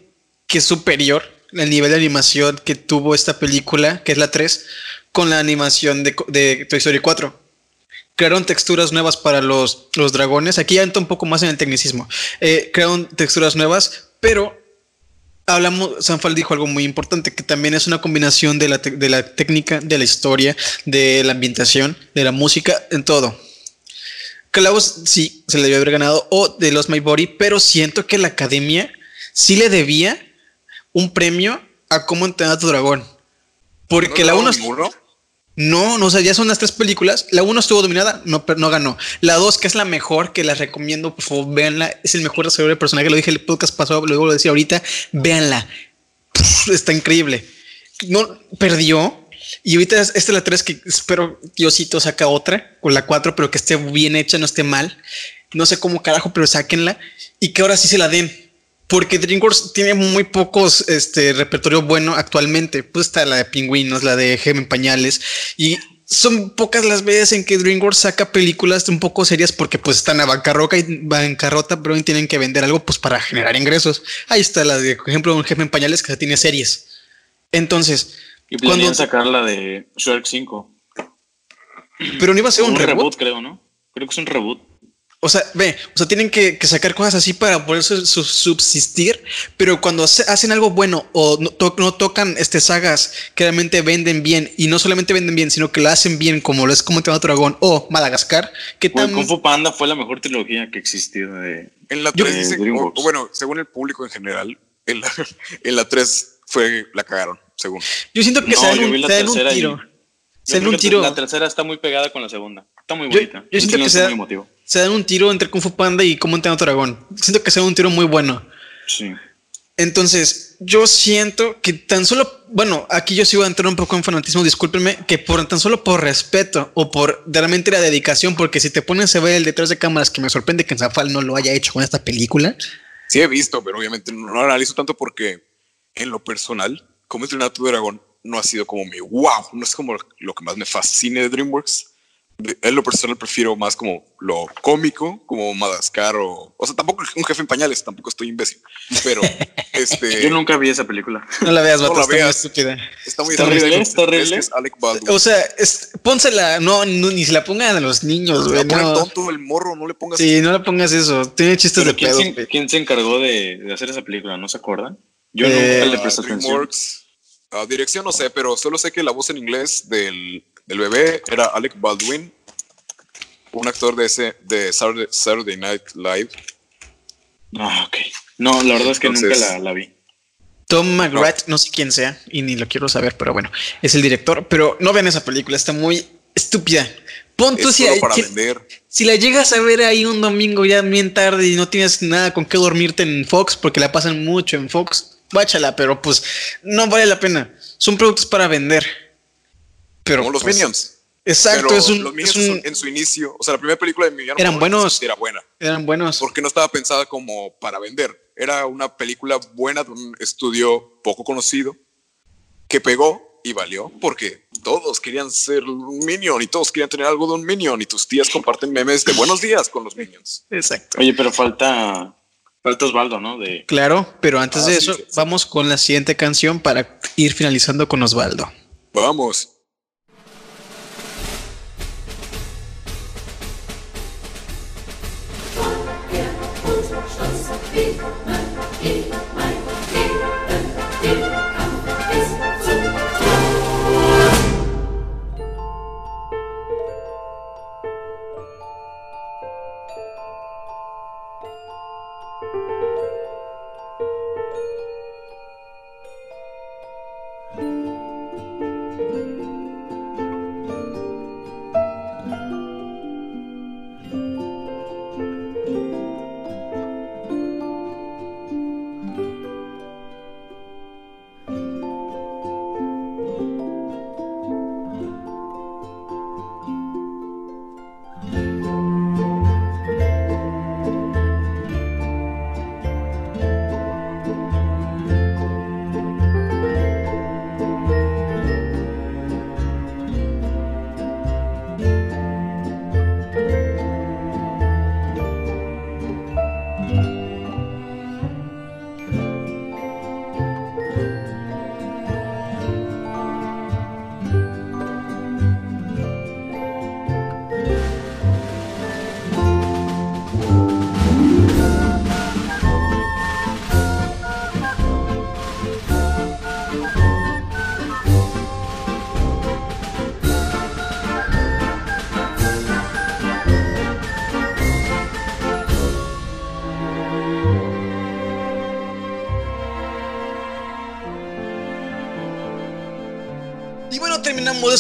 que es superior el nivel de animación que tuvo esta película, que es la 3, con la animación de, de Toy Story 4. Crearon texturas nuevas para los, los dragones. Aquí ya entra un poco más en el tecnicismo. Eh, crearon texturas nuevas, pero hablamos, Sanfal dijo algo muy importante, que también es una combinación de la, de la técnica, de la historia, de la ambientación, de la música, en todo. Klaus sí se le debió haber ganado, o de los My Body, pero siento que la academia sí le debía un premio a cómo entrenar a tu dragón. Porque ¿No la le 1 daban ninguno? no, no, o sea, ya son las tres películas. La 1 estuvo dominada, no, pero no ganó. La 2, que es la mejor, que las recomiendo, por favor, véanla. Es el mejor desarrollo de personaje. Lo dije en el podcast pasado, luego lo decía ahorita. Véanla. Pff, está increíble. No, perdió. Y ahorita es- esta es la 3 que espero Diosito saca otra, con la 4, pero que esté bien hecha, no esté mal. No sé cómo carajo, pero sáquenla. Y que ahora sí se la den. Porque DreamWorks tiene muy pocos este repertorio bueno actualmente. Pues está la de Pingüinos, la de Gem en Pañales. Y son pocas las veces en que DreamWorks saca películas un poco serias porque pues están a bancarrota y bancarrota, pero tienen que vender algo pues para generar ingresos. Ahí está la de, por ejemplo, un Gem en Pañales que tiene series. Entonces, Y cuando, planean sacar la de Shrek 5. pero no iba a ser un, un, reboot, reboot. creo, ¿no? Creo que es un reboot. O sea, ve, o sea, tienen que, que sacar cosas así para poder su- su- subsistir, pero cuando hace- hacen algo bueno o no, to- no tocan este sagas que realmente venden bien y no solamente venden bien, sino que lo hacen bien como lo es como Tema Dragón o Madagascar, que Kung Fu Panda fue la mejor trilogía que existió de... En la Yo- 3 de dicen, o- bueno, según el público en general, en la, en la 3 fue, la cagaron, según. yo siento que No, se dan yo un, se dan un y- tiro. Yo Se dan creo un tiro. La tercera está muy pegada con la segunda. Está muy bonita. yo siento que se da-. Se dan un tiro entre Kung Fu Panda y cómo entrenar dragón. Siento que se da un tiro muy bueno. Sí. Entonces, yo siento que tan solo, bueno, aquí yo sí voy a entrar un poco en fanatismo, discúlpenme, que por tan solo por respeto o por realmente la dedicación, porque si te pones a ver el detrás de cámaras, que me sorprende que Zafal no lo haya hecho con esta película, Sí he visto, pero obviamente no lo analizo tanto porque en lo personal, como entrenar a tu dragón no ha sido como mi wow, no es como lo que más me fascina de DreamWorks. En lo personal prefiero más como lo cómico, como Madagascar o... O sea, tampoco un jefe en pañales, tampoco estoy imbécil. Pero, este... Yo nunca vi esa película. no la veas, No la está muy estúpida. Está muy Está horrible, está Es horrible. es Alec Baldwin. O sea, es- pónsela, no, no, ni se la pongan a los niños, güey. No. tonto el morro, no le pongas... Sí, no le pongas eso. Tiene chistes Pero de ¿quién, pedo. se, quién se encargó de, de hacer esa película? ¿No se acuerdan? Yo Eh, nunca le presté atención. DreamWorks. Ah, dirección no sé, pero solo sé que la voz en inglés del, del bebé era Alec Baldwin, un actor de ese de Saturday, Saturday Night Live. Ah, ok. No, la verdad es que Entonces- nunca la, la vi. Tom McGrath, no. sé quién sea y ni lo quiero saber, pero bueno, es el director. Pero no vean esa película, está muy estúpida. Pon tú si, para si- si la llegas a ver ahí un domingo ya bien tarde y no tienes nada con qué dormirte en Fox, porque la pasan mucho en Fox, báchala, pero pues no vale la pena. Son productos para vender. Pero Como los pues, Minions. Exacto, Pero es un, los es Minions un- son- en su inicio, o sea, la primera película de Emiliano Eran buenos. Era buena. eran buenos. Porque no estaba pensada como para vender. Era una película buena de un estudio poco conocido que pegó y valió porque todos querían ser un Minion y todos querían tener algo de un Minion y tus tías comparten memes de buenos días con los Minions. Exacto. Oye, pero falta. Falta Osvaldo, ¿no? De. Claro, pero antes Ah, de sí, eso, sí, sí. vamos con la siguiente canción para ir finalizando con Osvaldo. Vamos.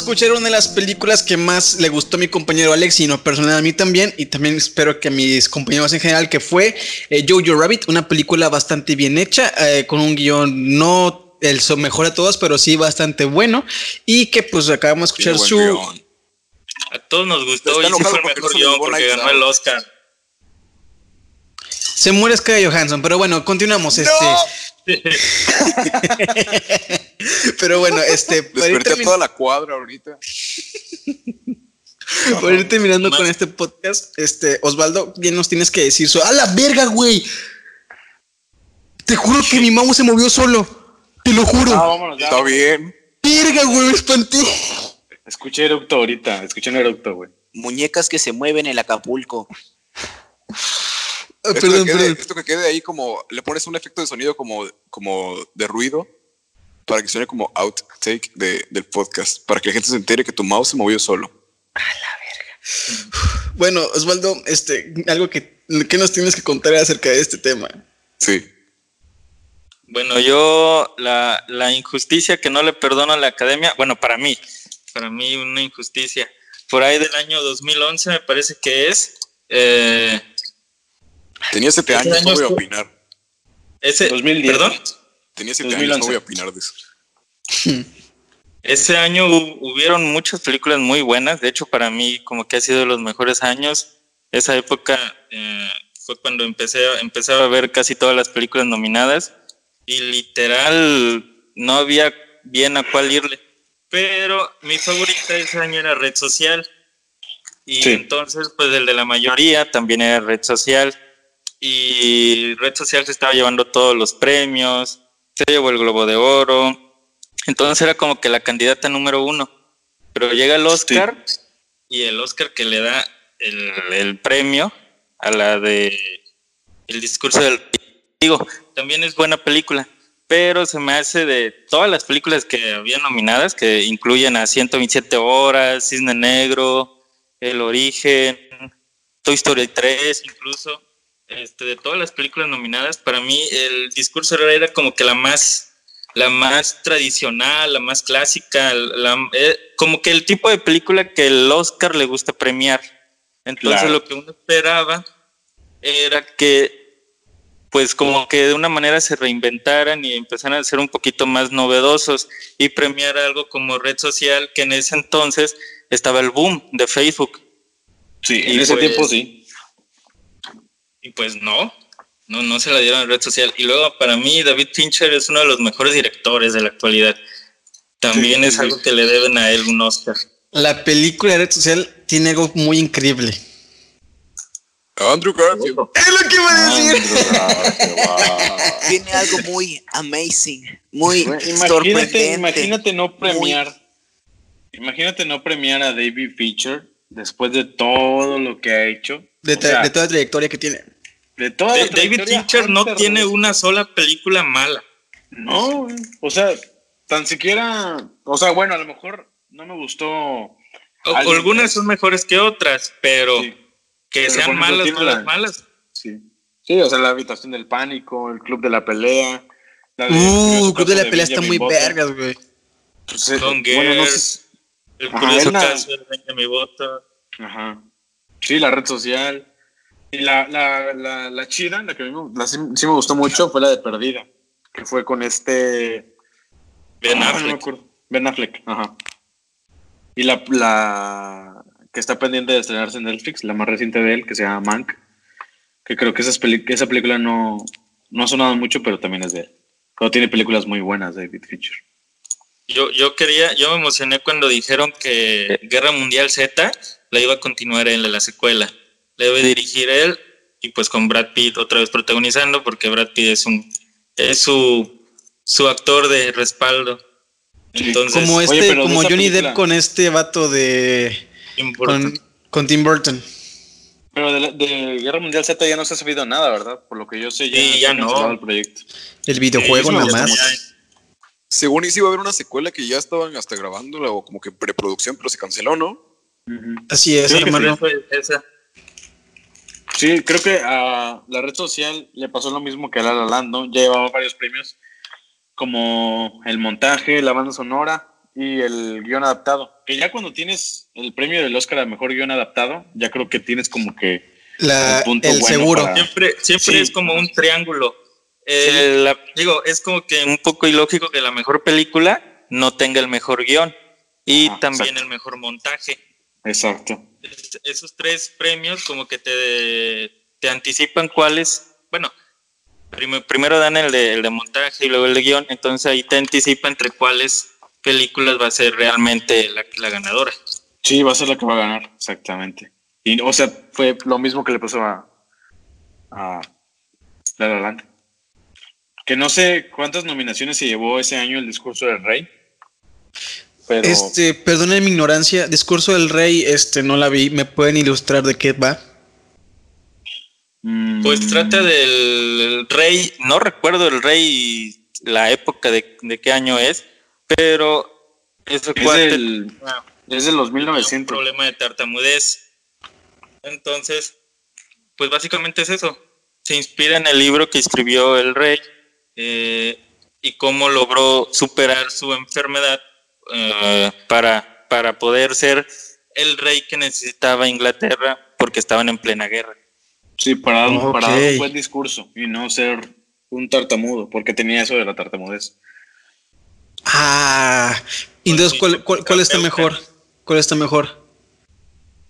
De escuchar una de las películas que más le gustó a mi compañero Alex y en lo personal a mí también. Y también espero que a mis compañeros en general, que fue eh, Jojo Rabbit, una película bastante bien hecha, eh, con un guion no el mejor de todos, pero sí bastante bueno. Y que pues acabamos de escuchar su... guion. A todos nos gustó y fue el no mejor se guion porque ganó el Oscar. Se muere Sky Johansson, pero bueno, continuamos. Este... pero bueno, este... Desperté a toda la cuadra ahorita. Por ir terminando con este podcast, este, Osvaldo, bien nos tienes que decir su. ¡A la verga, güey! Te juro que mi mouse se movió solo. Te lo juro. Ah, vámonos, ya. Está bien. Verga, güey, me espanté. Escuché Eructo ahorita. Escuché un Eructo, güey. Muñecas que se mueven en Acapulco. Ah, Esto, perdón, que quede, perdón. esto que quede ahí como, le pones un efecto de sonido como, como de ruido para que suene como outtake de, del podcast, para que la gente se entere que tu mouse se movió solo. Bueno, Osvaldo, este, algo que, que nos tienes que contar acerca de este tema. Sí. Bueno, yo la, la injusticia que no le perdono a la academia, bueno, para mí, para mí una injusticia. Por ahí del año 2011 me parece que es. eh, Tenía siete años, no voy a opinar. ese, 2010. Perdón. Tenía siete años, no 2011. voy a opinar de eso. Ese año hu- hubieron muchas películas muy buenas. De hecho, para mí, como que ha sido de los mejores años. Esa época eh, fue cuando empecé, empecé a ver casi todas las películas nominadas. Y literal, no había bien a cuál irle. Pero mi favorita ese año era Red Social. Y Sí. entonces, pues el de la mayoría también era Red Social. Y Red Social se estaba llevando todos los premios. Se llevó el Globo de Oro. Entonces era como que la candidata número uno. Pero llega el Oscar y el Oscar que le da el, el premio a la de El discurso del digo, también es buena película, pero se me hace de todas las películas que había nominadas, que incluyen a 127 horas, Cisne Negro, El Origen, Toy Story 3 incluso, este, de todas las películas nominadas, para mí el discurso era como que la más, la más tradicional, la más clásica, la, eh, como que el tipo de película que el Oscar le gusta premiar. Entonces Claro. lo que uno esperaba era que pues como que de una manera se reinventaran y empezaran a ser un poquito más novedosos y premiar algo como red social que en ese entonces estaba el boom de Facebook Sí, en ese pues- tiempo sí. Y pues no, no, no se la dieron en red social. Y luego para mí David Fincher es uno de los mejores directores de la actualidad. También Sí, es sí, algo que le deben a él un Oscar. La película de red social tiene algo muy increíble. Andrew Garfield. Es lo que iba a decir. Tiene algo muy amazing, muy Imagínate, sorprendente. imagínate no premiar. Imagínate no premiar a David Fincher después de todo lo que ha hecho. De, O tra- sea, de toda la trayectoria que tiene. De toda la Da- David Fincher no tiene una sola película mala. No, o sea, tan siquiera. O sea, bueno, a lo mejor no me gustó. O- algunas son mejores que otras, pero Sí, que Pero, sean malas, malas, la- malas. sí. Sí, o sea, la habitación del pánico, el club de la pelea. la de- Uh, el Club de la Pelea está muy Button. vergas, güey. Pues, eh, Con bueno, no sé- El Ajá, curioso caso de Benjamin Button. Ajá. Sí, la red social. Y la, la, la, la chida, la que me, la sí, sí me gustó mucho, fue la de Perdida. Que fue con este. Ben Ah, no me Affleck. acuerdo. Ben Affleck, ajá. Y la, la que está pendiente de estrenarse en Netflix, la más reciente de él, que se llama Mank. Que creo que esas peli- esa película no, no ha sonado mucho, pero también es de él. Pero tiene películas muy buenas, David Fincher. Yo, yo quería, yo me emocioné cuando dijeron que Guerra Mundial Z la iba a continuar en la secuela. La debe dirigir él y pues con Brad Pitt otra vez protagonizando porque Brad Pitt es un es su, su actor de respaldo. Entonces, Como este, como Johnny película- Depp con este vato de. Con, con Tim Burton. Pero de, la- de Guerra Mundial Z ya no se ha sabido nada, ¿verdad? Por lo que yo sé, ya, Sí, ya no. el proyecto. El videojuego Sí, nada más. Según y sí iba a haber una secuela que ya estaban hasta grabándola o como que en preproducción, pero se canceló, ¿no? Así es, Sí, hermano. Fue esa. Sí, creo que a la red social le pasó lo mismo que a La La Land, ¿no? Ya llevaba varios premios, como el montaje, la banda sonora y el guion adaptado. Que ya cuando tienes el premio del Oscar al mejor guion adaptado, ya creo que tienes como que La- el punto el bueno seguro. para- Siempre, siempre Sí. es como un triángulo. Eh, la- digo, es como que un poco ilógico que la mejor película no tenga el mejor guion y Ah, también exacto. el mejor montaje. Exacto. Es- esos tres premios como que te, te anticipan cuáles, bueno, prim- primero dan el de, el de montaje y luego el de guion, entonces ahí te anticipa entre cuáles películas va a ser realmente la, la ganadora. Sí, va a ser la que va a ganar, exactamente. Y, o sea, fue lo mismo que le pasó a, a La La Land. Que no sé cuántas nominaciones se llevó ese año el discurso del rey. Pero Este, perdonen mi ignorancia. Discurso del Rey, este, no la vi. ¿Me pueden ilustrar de qué va? mm, Pues trata del rey, no recuerdo el rey, la época de, de qué año es, pero ese es cuate del, es de los un 1900. problema de tartamudez. Entonces, pues básicamente es eso. Se inspira en el libro que escribió el rey eh, y cómo logró superar su enfermedad eh, para, para poder ser el rey que necesitaba Inglaterra porque estaban en plena guerra. Sí, para, dar un- para dar Ok. un buen discurso y no ser un tartamudo, porque tenía eso de la tartamudez. Ah, entonces, ¿cuál, cuál, cuál está mejor? ¿Cuál está mejor?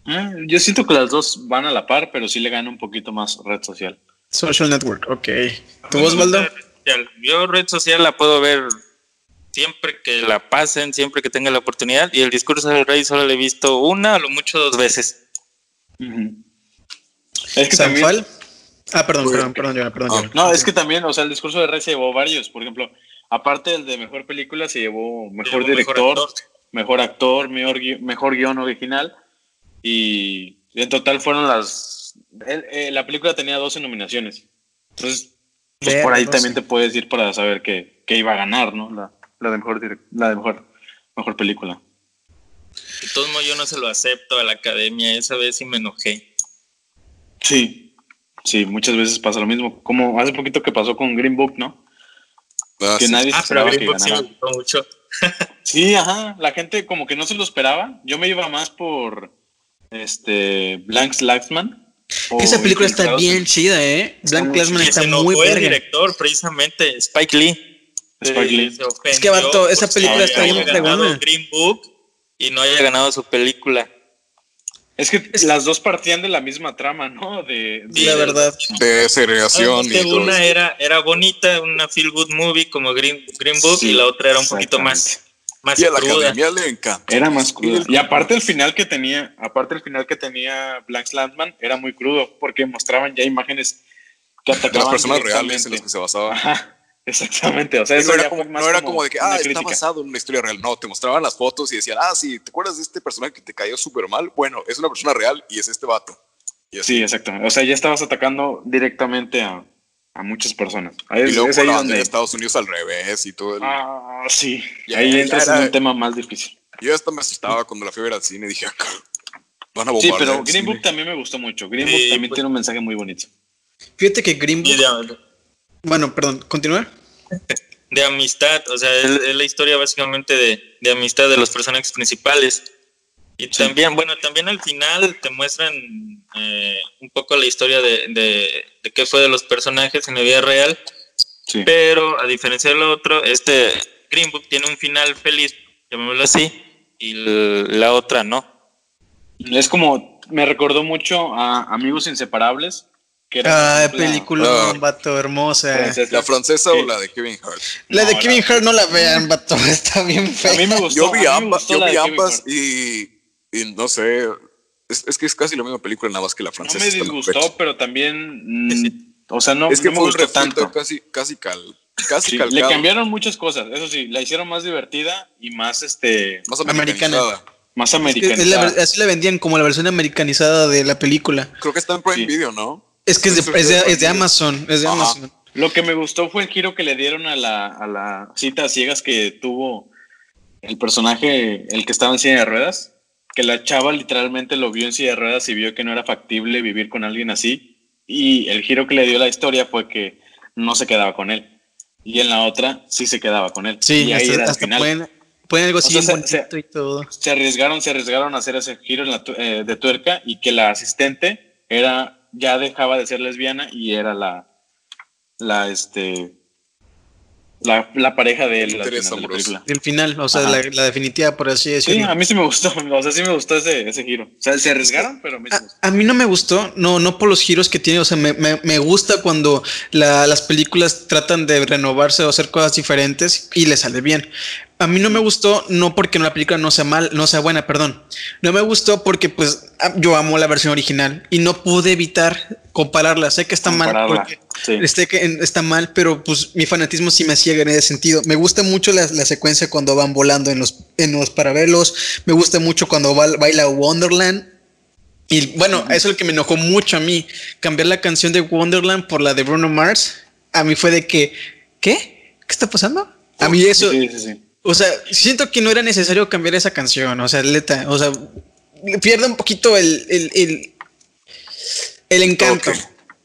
Ah, yo siento que las dos van a la par, pero sí le gana un poquito más red social. Social Network, ok. ¿Tu voz, social. Yo red social la puedo ver siempre que la pasen, siempre que tenga la oportunidad. Y el discurso del rey solo lo he visto una, a lo mucho dos veces. Es que también. Ah, perdón, perdón, perdón, perdón. Ah, no, es que también, o sea, el discurso del rey se llevó varios. Por ejemplo, aparte del de mejor película, se llevó mejor Llevó mejor director, actor. mejor actor, mejor, gui- mejor guion original. Y en total fueron las. él- eh, la película tenía 12 nominaciones. Entonces, pues por ahí 12. también te puedes ir para saber que, que iba a ganar, ¿no? La, la de mejor la de mejor, mejor película. De todos modos, yo no se lo acepto a la academia. Esa vez sí me enojé. Sí. Sí, muchas veces pasa lo mismo. Como hace poquito que pasó con Green Book, ¿no? Ah, que sí. nadie se Ah, pero esperaba Green que Book sí me ganara. gustó mucho. Sí, ajá. La gente como que no se lo esperaba. Yo me iba más por este Blank Slagsman. o Esa película está bien en chida, ¿eh? Está Blank muy Classman Que está muy el director, precisamente, Spike Lee. Spike Se- Lee. se ofendió Es que, vato, esa película está bien fregona. Green Book y no haya ganado su película. Es que las dos partían de la misma trama, ¿no? De, de- la verdad. De segregación y Solamente todo una eso. era, era bonita, una feel good movie como Green, Green Book Sí, y la otra era un poquito más, más Y a la cruda. academia le encanta. Era más cruda. Y aparte el final que tenía, aparte el final que tenía Blank Slagsman era muy crudo porque mostraban ya imágenes que De atacaban las personas reales en las que se basaba. Ajá, exactamente. O sea, Y eso no era, como, no era como de que, ah, está basado en una historia real. No, te mostraban las fotos y decían, ah, sí, ¿te acuerdas de este personaje que te cayó súper mal? Bueno, es una persona real y es este vato. Y. Sí, exactamente. O sea, ya estabas atacando directamente a, a muchas personas. Ahí Y luego es ahí donde... de Estados Unidos al revés y todo el... Ah, sí. Ya, ahí ya entras era- en un tema más difícil. Yo hasta me asustaba cuando la fui a ver al cine y dije, "Ah, van a Sí, bombardear pero Green cine". Book también me gustó mucho. Green Sí, Book también pues- tiene un mensaje muy bonito. Fíjate que Green Y Book. De, Bueno, perdón, continúa. de amistad, o sea, es, es la historia básicamente de, de amistad de los personajes principales. Y también, bueno, también al final te muestran eh, un poco la historia de, de, de qué fue de los personajes en la vida real, Sí. pero a diferencia del otro, este Green Book tiene un final feliz, llamémoslo así, y la otra no. Es como, me recordó mucho a Amigos Inseparables. Que era Ah, película vato, hermosa. francesa. ¿La francesa o la de Kevin Hart? La de No, Kevin la- Hart no la vean, vato, está bien fea. A mí me gustó. Yo vi a mí me ambas, gustó yo vi ambas y, y no sé, es, es que es casi la misma película, nada más que la No francesa. me está mejor disgustó, pero también. mm, o sea, no, es que no me fue gustó tanto. casi, casi cal, casi Sí, le cambiaron muchas cosas. Eso sí, la hicieron más divertida y más este más Americana. americanizada. más Es que es americanizada. la así la vendían como la versión americanizada de la película. Creo que está en Prime Sí. Video, ¿no? Es que es de, Eso es de- fue es de Amazon, es de Ajá. Amazon. Lo que me gustó fue el giro que le dieron a la, a la cita a ciegas que tuvo el personaje, el que estaba en silla de ruedas, que la chava literalmente lo vio en silla de ruedas y vio que no era factible vivir con alguien así. Y el giro que le dio la historia fue que no se quedaba con él. Y en la otra sí se quedaba con él. Sí, y ahí hasta, era hasta final. pueden, pueden algo así sea, se- y todo. se arriesgaron, se arriesgaron a hacer ese giro en la tu- eh, de tuerca y que la asistente era ya dejaba de ser lesbiana y era la la este la, la pareja de final la película. El final, o sea, la, la definitiva, por así Sí, decirlo. a mí sí me gustó, o sea, sí me gustó ese, ese giro. O sea, se arriesgaron, pero a mí sí me gustó. A, a mí no me gustó, no, no por los giros que tiene, o sea, me, me- me gusta cuando la- las películas tratan de renovarse o hacer cosas diferentes y le sale bien. A mí no me gustó, no porque la película no sea mal, no sea buena, perdón. No me gustó porque pues yo amo la versión original y no pude evitar compararla. Sé que está mal, porque sí. que en- está mal, pero pues mi fanatismo sí me ciega en ese sentido. Me gusta mucho la, la secuencia cuando van volando en los, en los parabelos. Me gusta mucho cuando ba- baila Wonderland. Y bueno, eso es lo que me enojó mucho a mí. Cambiar la canción de Wonderland por la de Bruno Mars. A mí fue de que, ¿qué? ¿Qué está pasando? A mí eso, Sí, sí, sí. O sea, siento que no era necesario cambiar esa canción. O sea, neta, o sea, pierde un poquito el, el, el, el encanto.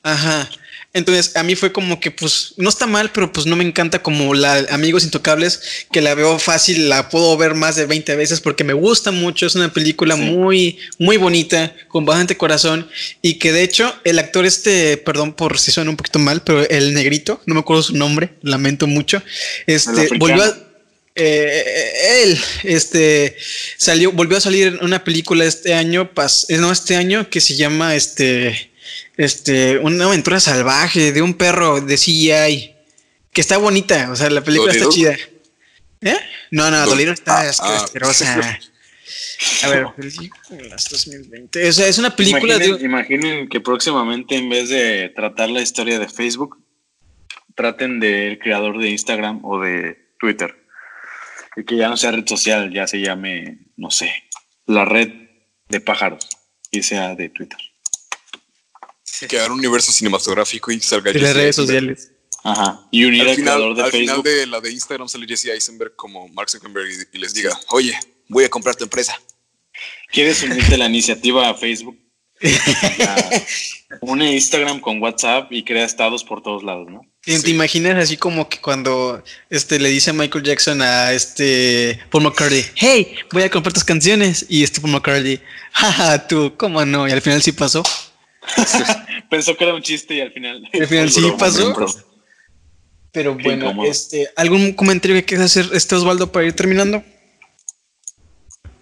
Ajá. Entonces, a mí fue como que, pues, no está mal, pero pues no me encanta como la Amigos Intocables, que la veo fácil, la puedo ver más de 20 veces porque me gusta mucho. Es una película Sí. muy, muy bonita, con bastante corazón. Y que de hecho, el actor este, perdón por si suena un poquito mal, pero el negrito, no me acuerdo su nombre, lamento mucho. Este, volvió a, eh, él este salió volvió a salir en una película este año pas, eh, no este año que se llama este este una aventura salvaje de un perro de CGI que está bonita o sea la película está chida ¿Eh? no no Dol- Dolittle está Ah, ah. asquerosa a ver películas 2020 o sea es una película imaginen, de imaginen que próximamente en vez de tratar la historia de Facebook, traten del creador de Instagram o de Twitter. Y que ya no sea red social, ya se llame, no sé, la red de pájaros y sea de Twitter. Crear un universo cinematográfico y salga Jesse redes sociales Ajá. Y unir al, Al final, creador de al final de la de Instagram sale Jesse Eisenberg como Mark Zuckerberg y, y les diga, oye, voy a comprar tu empresa. ¿Quieres unirte a la iniciativa a Facebook? Ya, une Instagram con WhatsApp y crea estados por todos lados, ¿no? ¿Te, te imaginas así como que cuando este le dice Michael Jackson a este Paul McCartney, hey, voy a comprar tus canciones? Y este Paul McCartney, jaja, tú, ¿cómo no? Y al final sí pasó. Pensó que era un chiste y al final. Al final sí pasó. Pero bueno, incómodo. este, ¿algún comentario que quieras hacer, este Osvaldo, para ir terminando?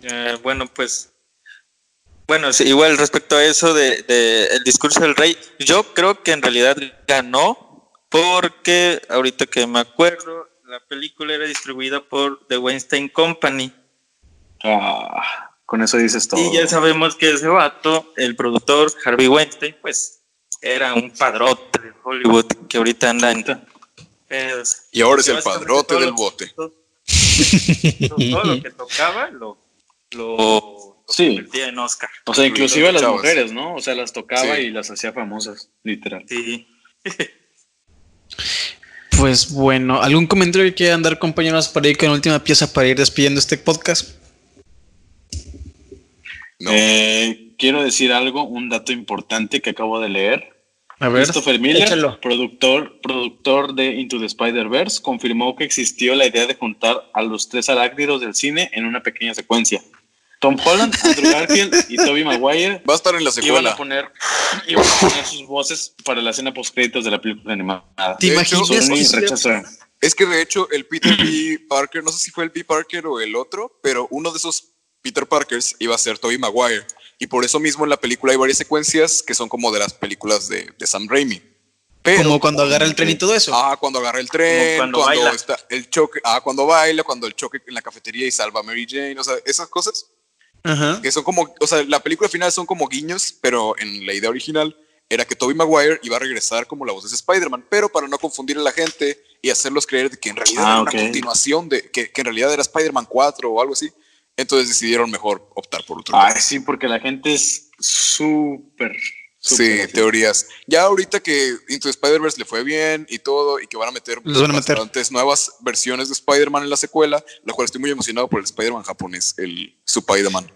Eh, bueno, pues. Bueno, sí, igual respecto a eso de, de el discurso del rey, yo creo que en realidad ganó porque ahorita que me acuerdo, la película era distribuida por The Weinstein Company. Ah, con eso dices todo. Y ya sabemos que ese vato, el productor Harvey Weinstein, pues era un padrote de Hollywood que ahorita anda en pedos. Y ahora es el padrote del bote. Todo, todo lo que tocaba lo, lo, lo Sí. convertía en Oscar. O sea, inclusive a las Chavos. mujeres, ¿no? O sea, las tocaba Sí. y las hacía famosas, literal. Sí. Pues bueno, ¿algún comentario que quieran dar, compañeros, para ir con la última pieza para ir despidiendo este podcast? No. Eh, quiero decir algo, un dato importante que acabo de leer. A ver, Christopher Miller, échalo. productor, productor de Into the Spider-Verse, confirmó que existió la idea de juntar a los tres arácnidos del cine en una pequeña secuencia. Tom Holland, Andrew Garfield y Tobey Maguire Va a estar en la iban secuela. a poner, iban a poner sus voces para la escena post créditos de la película animada. ¿Te imaginas. Es que de hecho el Peter B. Parker, no sé si fue el B. Parker o el otro, pero uno de esos Peter Parkers iba a ser Tobey Maguire. Y por eso mismo en la película hay varias secuencias que son como de las películas de, de Sam Raimi. Pero, como cuando agarra el tren y todo eso? Ah, cuando agarra el tren, Como cuando, cuando baila. está el choque, ah, cuando baila, cuando el choque en la cafetería y salva a Mary Jane, o sea, esas cosas Ajá. que son como, o sea, la película final son como guiños, pero en la idea original era que Tobey Maguire iba a regresar como la voz de Spider-Man, pero para no confundir a la gente y hacerlos creer que en realidad Ah, era una continuación de que, que en realidad era Spider-Man 4 o algo así. Entonces decidieron mejor optar por otro. Lado. sí, porque la gente es súper. Sí, teorías. Ya ahorita que Into Spider-Verse le fue bien y todo, y que van a meter Los van a meter. bastantes nuevas versiones de Spider-Man en la secuela, lo cual estoy muy emocionado por el Spider-Man japonés, el Spider-Man.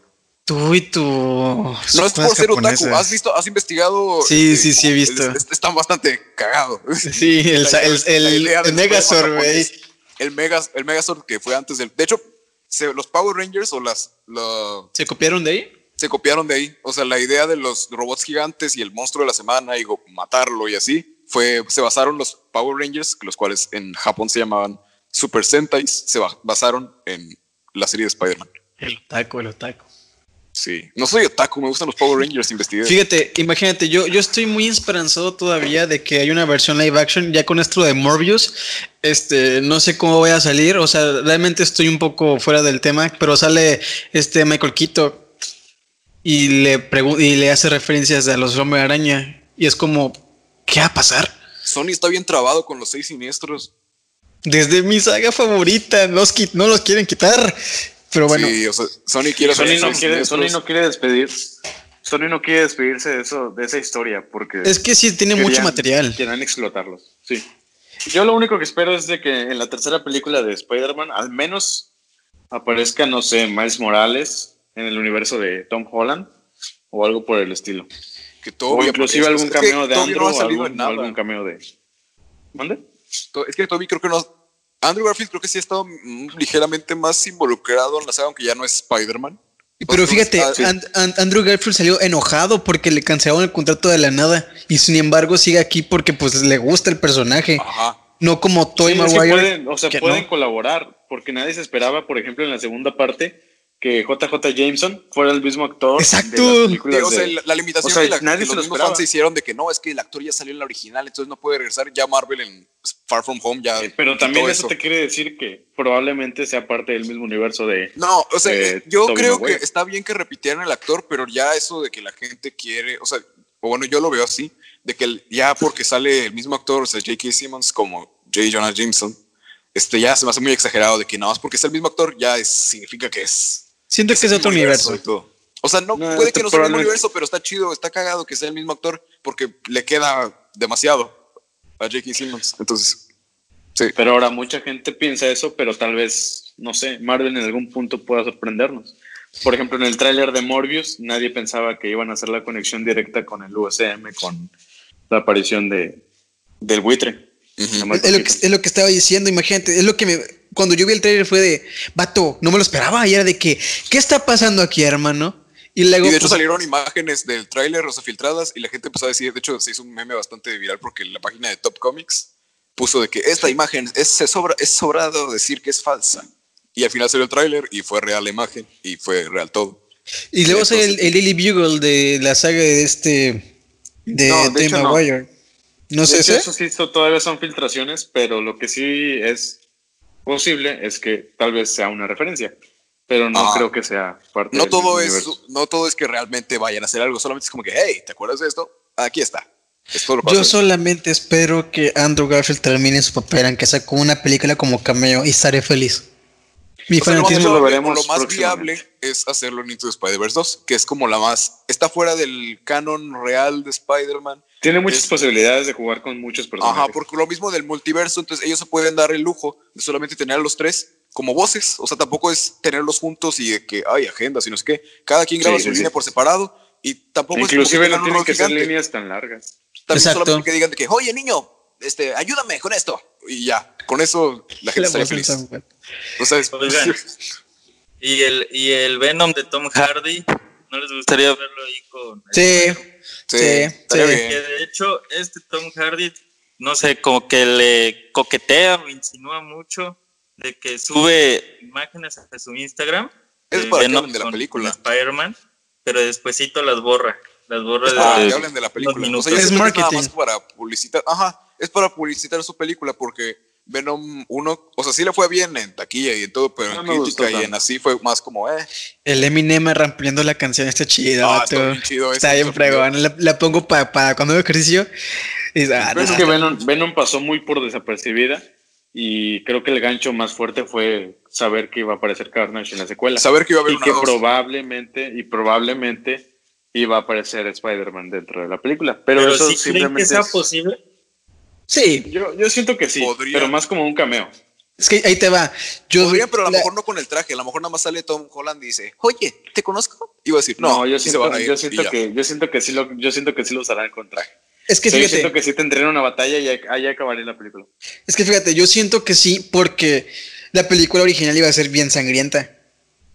Tú y tu. No es por ser otaku, ¿has visto, has investigado? Sí, este, sí, sí, he visto. es- es- Están bastante cagados. Sí, el, La- el, la el, Megazord, güey. El, Megas, el Megazord que fue antes del. De hecho, se- los Power Rangers o las. la- ¿Se copiaron de ahí? Se copiaron de ahí. O sea, la idea de los robots gigantes y el monstruo de la semana y matarlo y así, fue, se basaron los Power Rangers, los cuales en Japón se llamaban Super Sentais, se ba- basaron en la serie de Spider-Man. El otaku, el otaku. Sí. No soy otaku, me gustan los Power Rangers, investigué. Fíjate, imagínate, yo, yo estoy muy esperanzado todavía de que hay una versión live action ya con esto de Morbius. Este, no sé cómo voy a salir, o sea, realmente estoy un poco fuera del tema, pero sale este Michael Keaton y le y le hace referencias a los Hombre Araña y es como, ¿qué va a pasar? Sony está bien trabado con los seis siniestros. Desde mi saga favorita, los no los quieren quitar. Pero bueno, Sí, o sea, Sony quiere hacer Sony no, quiere. Sony no quiere despedir. Sony no quiere despedirse de eso, de esa historia, porque es que sí tiene mucho material. Querían explotarlos. Sí. Yo lo único que espero es de que en la tercera película de Spider-Man al menos aparezca, no sé, Miles Morales en el universo de Tom Holland o algo por el estilo. Que O inclusive algún Es que cameo de Andrew no ha o salido algún, en nada. algún cameo de... ¿Mande? Es que Toby creo que no. Andrew Garfield creo que sí ha estado mm, ligeramente más involucrado en la saga, aunque ya no es Spider-Man. Pero fíjate, ah, sí. And- And- Andrew Garfield salió enojado porque le cancelaron el contrato de la nada y sin embargo sigue aquí porque pues le gusta el personaje, Ajá. no como Toy Sí, es que Maguire. pueden, o sea, pueden no. colaborar, porque nadie se esperaba, por ejemplo, en la segunda parte, que JJ Jameson fuera el mismo actor. Exacto. De las Sí, películas o sea, de- la, la limitación o sea, que, la- nadie que se los lo mismos fans se hicieron de que no, es que el actor ya salió en la original, entonces no puede regresar. Ya Marvel en Far From Home ya. Eh, Pero también eso te quiere decir que probablemente sea parte del mismo universo de... No, o sea, eh, yo creo Maguire. que está bien que repitieran el actor, pero ya eso de que la gente quiere, o sea, o bueno, yo lo veo así, de que el- ya porque sale el mismo actor, o sea, J.K. Simmons como J. Jonah Jameson, este ya se me hace muy exagerado de que nada más porque es el mismo actor ya es- significa que es. Siento que es otro universo. O sea, no, No, puede que no sea el mismo universo, pero está chido, está cagado que sea el mismo actor porque le queda demasiado a J.K. Simmons. Entonces, sí. Pero ahora mucha gente piensa eso, pero tal vez, no sé, Marvel en algún punto pueda sorprendernos. Por ejemplo, en el tráiler de Morbius, nadie pensaba que iban a hacer la conexión directa con el USM, con la aparición de, del buitre. Es lo, que, es lo que estaba diciendo, imagínate, es lo que me... Cuando yo vi el trailer fue de, vato, no me lo esperaba, y era de que, ¿qué está pasando aquí, hermano? Y luego... Y de hecho pues, salieron imágenes del tráiler, o sea, filtradas, y la gente empezó a decir, de hecho se hizo un meme bastante viral porque la página de Top Comics puso de que esta imagen es, se sobra, es sobrado decir que es falsa. Y al final salió el tráiler y fue real la imagen y fue real todo. y luego sale el, Lily Bugle de la saga de este... De, No, de de hecho, no. Maguire. No, sé ese. eso sí, todavía son filtraciones, pero lo que sí es posible es que tal vez sea una referencia, pero no Ajá. creo que sea parte No del todo, es, no todo es que realmente vayan a hacer algo, solamente es como que, hey, ¿te acuerdas de esto? Aquí está. Es todo lo que Yo solamente espero que Andrew Garfield termine su papel, aunque sea con una película como cameo, y estaré feliz. Mi O sea, lo lo veremos lo más viable es hacerlo en Into the Spider-Verse 2, que es como la más. Está fuera del canon real de Spider-Man. Tiene muchas es- posibilidades de jugar con muchos personajes. Ajá, porque lo mismo del multiverso, entonces ellos se pueden dar el lujo de solamente tener a los tres como voces. O sea, tampoco es tenerlos juntos y de que hay agenda, sino es que cada quien graba Sí, su sí, línea sí. por separado y tampoco Inclusive es como no que tienen que ser líneas tan largas. También Exacto. solamente que digan de que, oye, niño, este, ayúdame con esto. Y ya, con eso la gente voz feliz. O sea, es- Oigan. Y el, y el Venom de Tom Hardy, ¿no les gustaría verlo ahí con... Sí, sí, sí, sí. Que de hecho, este Tom Hardy, no sé, como que le coquetea o insinúa mucho de que sube imágenes a su Instagram. Es de para que Venom hablen de la película. Spider-Man, pero despuesito las borra. Las borra Es de, para de- que hablen de la película. O minutos. sea, Es que nada marketing. más para publicitar. Ajá, es para publicitar su película porque Venom 1, o sea, sí le fue bien en taquilla y en todo, pero No en crítica y en así fue más como, eh. El Eminem rampliendo la canción está chido, Ah, está bien chido Está bien fregón. La, la pongo para cuando hago ejercicio. Y, ah, es que Venom, Venom pasó muy por desapercibida y creo que el gancho más fuerte fue saber que iba a aparecer Carnage en la secuela. Saber que iba a haber y una que dos. probablemente y probablemente iba a aparecer Spider-Man dentro de la película. Pero, Pero eso si creen que simplemente sea es- posible, Sí, yo, yo siento que sí, Podría. pero más como un cameo. es que ahí te va. Yo, Podría, pero a lo la- mejor no con el traje. A lo mejor nada más sale Tom Holland y dice, oye, ¿te conozco? Iba a decir, no, No, yo y se siento, ir, yo y siento que yo siento que sí lo yo siento que sí lo usarán con traje. Es que Sí, yo fíjate. siento que sí tendrían una batalla y ahí acabaría la película. Es que fíjate, yo siento que sí, porque la película original iba a ser bien sangrienta.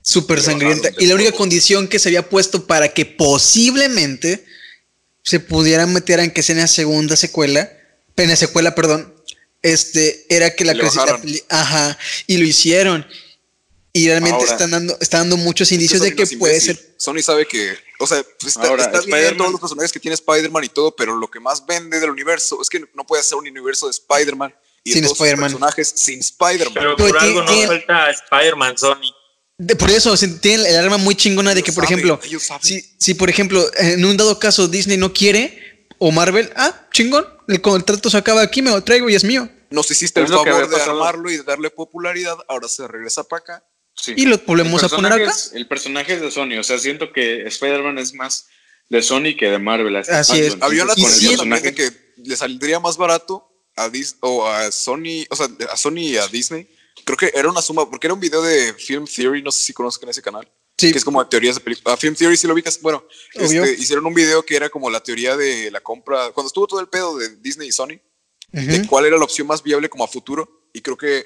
Súper sangrienta. Y la única condición que se había puesto para que posiblemente se pudiera meter aunque sea en la segunda secuela, en la secuela, perdón, este, era que la, la ajá, y lo hicieron. Y realmente Ahora- están dando, está dando muchos indicios Sony de que puede imbécil. ser. Sony sabe que, o sea, pues está, Ahora, está bien Spider-Man- todos los personajes que tiene Spider-Man y todo, pero lo que más vende del universo es que no puede ser un universo de Spider-Man y Sin Spider-Man. personajes sin Spider-Man. pero Pero por algo no tiene- falta Spider-Man Sony. De- por eso, tienen el arma muy chingona de Ellos que, por saben, ejemplo, si, si por ejemplo, en un dado caso Disney no quiere, o Marvel, ah, chingón, el contrato se acaba aquí, me lo traigo y es mío. Nos hiciste el favor de armarlo y de darle popularidad, ahora se regresa para acá. Sí. Y lo volvemos El a poner acá. es- El personaje es de Sony, o sea, siento que Spider-Man es más de Sony que de Marvel. Así es. Había una teoría también de que le saldría más barato a Dis o a Sony, o sea, a Sony y a Disney. Creo que era una suma, porque era un video de Film Theory, no sé si conozcan ese canal. Sí. Que es como teorías de películas. A Film Theory si lo ubicas. Bueno, este, hicieron un video que era como la teoría de la compra. Cuando estuvo todo el pedo de Disney y Sony, de cuál era la opción más viable como a futuro. Y creo que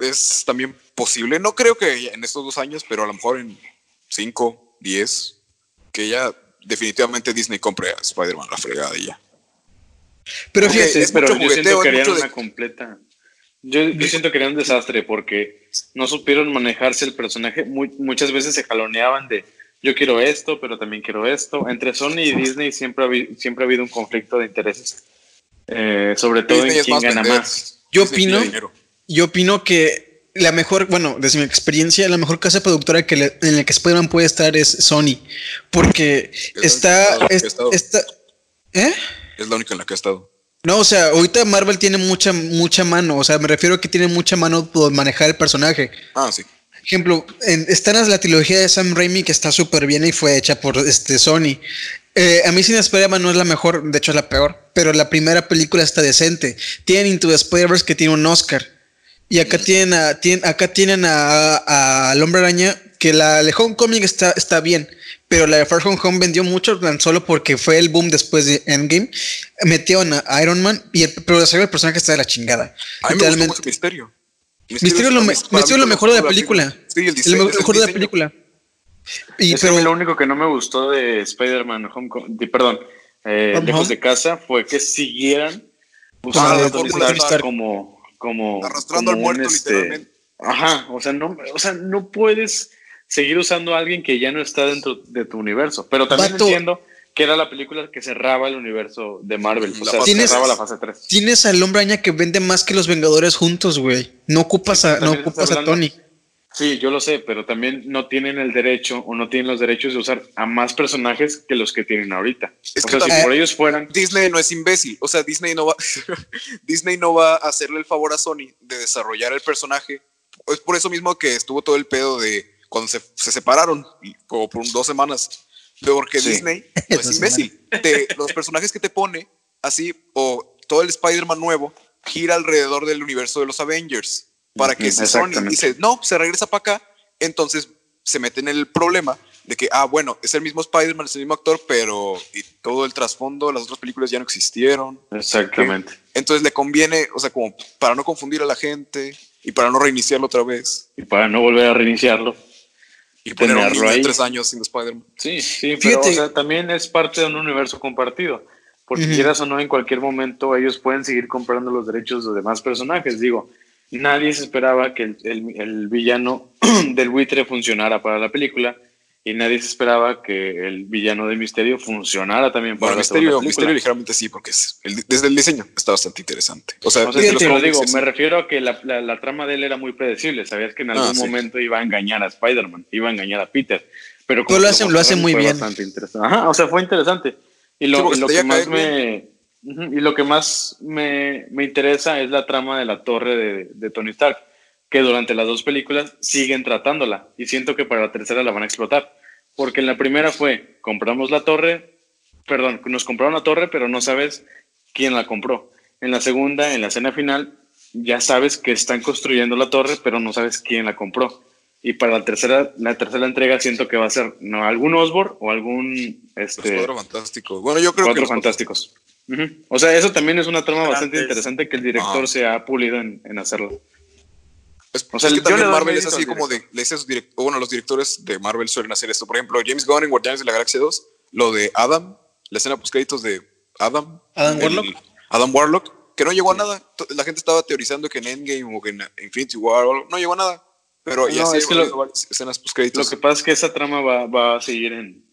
es también posible. No creo que en estos dos años, pero a lo mejor en cinco, diez, que ya definitivamente Disney compre a Spider-Man la fregada y ya. Pero fíjate, Sí, es pero mucho yo siento jugueteo, que es harían mucho de- una completa. Yo, yo siento que era un desastre porque no supieron manejarse el personaje. Muy- muchas veces se jaloneaban de yo quiero esto, pero también quiero esto. Entre Sony y Disney siempre ha, habi- siempre ha habido un conflicto de intereses. Eh, sobre todo Disney en quién más gana vender. más. Yo Disney opino- dinero. yo opino que la mejor, bueno, desde mi experiencia, la mejor casa productora que le- en la que Spider-Man puede estar es Sony. Porque Es está, es- está, ¿eh? Es la única en la que ha estado. No, o sea, ahorita Marvel tiene mucha, mucha mano. O sea, me refiero a que tiene mucha mano por manejar el personaje. Ah, sí. ejemplo, en, está la trilogía de Sam Raimi que está súper bien y fue hecha por este Sony. Eh, a mí Sin Spider-Man no es la mejor, de hecho es la peor, pero la primera película está decente. Tienen Into the Spider-Verse que tiene un Oscar. Y acá tienen, a, tienen, acá tienen a, a- al Hombre Araña que la de Homecoming está, está bien, pero la de Far From Home vendió mucho tan solo porque fue el boom después de Endgame. Metieron a Iron Man, y el, pero el personaje está de la chingada. A mí me gustó mucho Misterio. Misterio, lo, Misterio lo mejor de la la película. Sí, el diseño. el mejor de la película. Y, Es pero, lo único que no me gustó de Spider-Man Homecoming, de- perdón, eh, Home Lejos Home. de Casa fue que siguieran Ah, usando la a Tony Stark como, como Arrastrando como al muerto, este, literalmente. Ajá, o sea, no, o sea, no puedes seguir usando a alguien que ya no está dentro de tu universo. Pero también entiendo que era la película que cerraba el universo de Marvel. O sea, tres. cerraba la fase 3. tienes al hombre araña que vende más que los Vengadores juntos, güey. No ocupas a, no ocupas a Tony. Sí, yo lo sé, pero también no tienen el derecho o no tienen los derechos de usar a más personajes que los que tienen ahorita. Es o que sea, si por ellos fueran, Disney no es imbécil. O sea, Disney no va, Disney no va a hacerle el favor a Sony de desarrollar el personaje. Es por eso mismo que estuvo todo el pedo de cuando se, se separaron, como por dos semanas. Porque Sí. Disney no es Dos imbécil. Te- los personajes que te pone, así, o todo el Spider-Man nuevo, gira alrededor del universo de los Avengers. Para que si Sony dice, no, se regresa para acá, entonces se mete en el problema de que, ah, bueno, es el mismo Spider-Man, es el mismo actor, pero y todo el trasfondo, las otras películas ya no existieron. exactamente. Entonces le conviene, o sea, como para no confundir a la gente y para no reiniciarlo otra vez Y para no volver a reiniciarlo. Y poner a un Tenerlo niño de ahí. tres años siendo Spider-Man. Sí, sí, pero Fíjate- o sea, también es parte de un universo compartido. Porque Ujú. quieras o no, en cualquier momento ellos pueden seguir comprando los derechos de demás personajes. Digo, nadie se esperaba que el, el- el villano del buitre funcionara para la película y nadie se esperaba que el villano de Misterio funcionara también para Bueno, la Misterio. Misterio ligeramente sí, porque es el- desde el diseño está bastante interesante. O sea, O sea, desde sí, los te lo digo, es- me refiero a que la, la- la trama de él era muy predecible. Sabías que en algún Ah, sí. momento iba a engañar a Spider-Man, iba a engañar a Peter. Pero, Pero lo hace- lo hace muy fue bien. bastante interesante. Ajá, o sea, fue interesante. Y lo, Sí, porque y lo te que más me, y lo que más me, me interesa es la trama de la torre de, de Tony Stark, que durante las dos películas siguen tratándola. Y siento que para la tercera la van a explotar. Porque en la primera fue, compramos la torre, perdón, nos compraron la torre, pero no sabes quién la compró. En la segunda, en la escena final, ya sabes que están construyendo la torre, pero no sabes quién la compró. Y para la tercera, la tercera entrega siento que va a ser no algún Osborn o algún Los este, Cuatro Fantásticos. Bueno, yo creo cuatro que los fantásticos. O sea, eso también es una trama bastante interesante que el director Ah. se ha pulido en, en hacerlo. Es, O sea, es que también Marvel es así como de, le dice a sus bueno, los directores de Marvel suelen hacer esto. Por ejemplo, James Gunn en Guardianes de la Galaxia 2, lo de Adam, la escena post créditos de Adam. Adam el- Warlock. Adam Warlock, que no llegó a nada. La gente estaba teorizando que en Endgame o que en Infinity War no llegó a nada. Pero ya No, es que lo- escenas post Lo que pasa es que esa trama va, va a seguir en,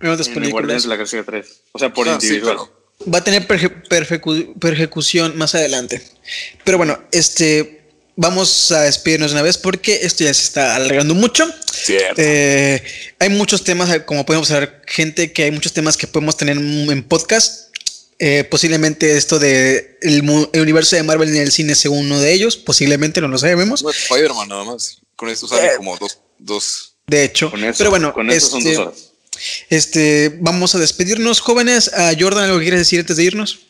En. Guardianes de la Galaxia 3. O sea, por Ah, sí, individual. claro. Va a tener perje- perjecu- persecución más adelante. Pero bueno, este. Vamos a despedirnos de una vez porque esto ya se está alargando mucho. Cierto. Eh, hay muchos temas, eh, como podemos saber, gente, que hay muchos temas que podemos tener en podcast. Eh, posiblemente esto de el, universo de Marvel en el cine sea uno de ellos. Posiblemente no lo sabemos. No, Spider-Man nada más. Con esto sale Eh, como dos, dos. De hecho, Con eso, pero bueno, con eso son este, dos horas. este, vamos a despedirnos, jóvenes. A Jordan, ¿algo que quieres decir antes de irnos?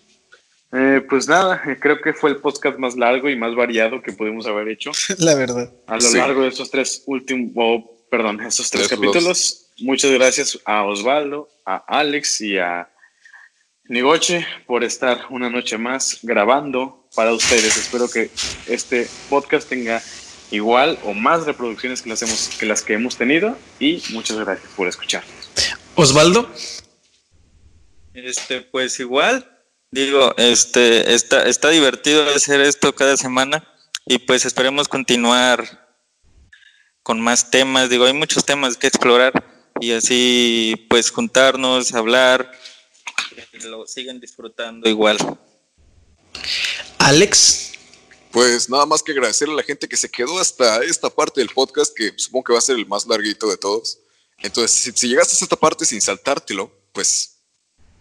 Eh, pues nada, eh, creo que fue el podcast más largo y más variado que pudimos haber hecho La verdad. a lo Sí. largo de estos tres últimos, o, perdón, estos tres Tres capítulos. Muchas gracias a Osvaldo, a Alex y a Nigoche por estar una noche más grabando para ustedes. Espero que este podcast tenga igual o más reproducciones que las, hemos, que las que hemos tenido y muchas gracias por escuchar. Osvaldo. Este, pues igual, digo, este, está, está divertido hacer esto cada semana y pues esperemos continuar con más temas. Digo, hay muchos temas que explorar y así pues juntarnos, hablar, que lo siguen disfrutando igual. Alex. Pues nada más que agradecerle a la gente que se quedó hasta esta parte del podcast, que supongo que va a ser el más larguito de todos. Entonces, si, si llegaste a esta parte sin saltártelo, pues,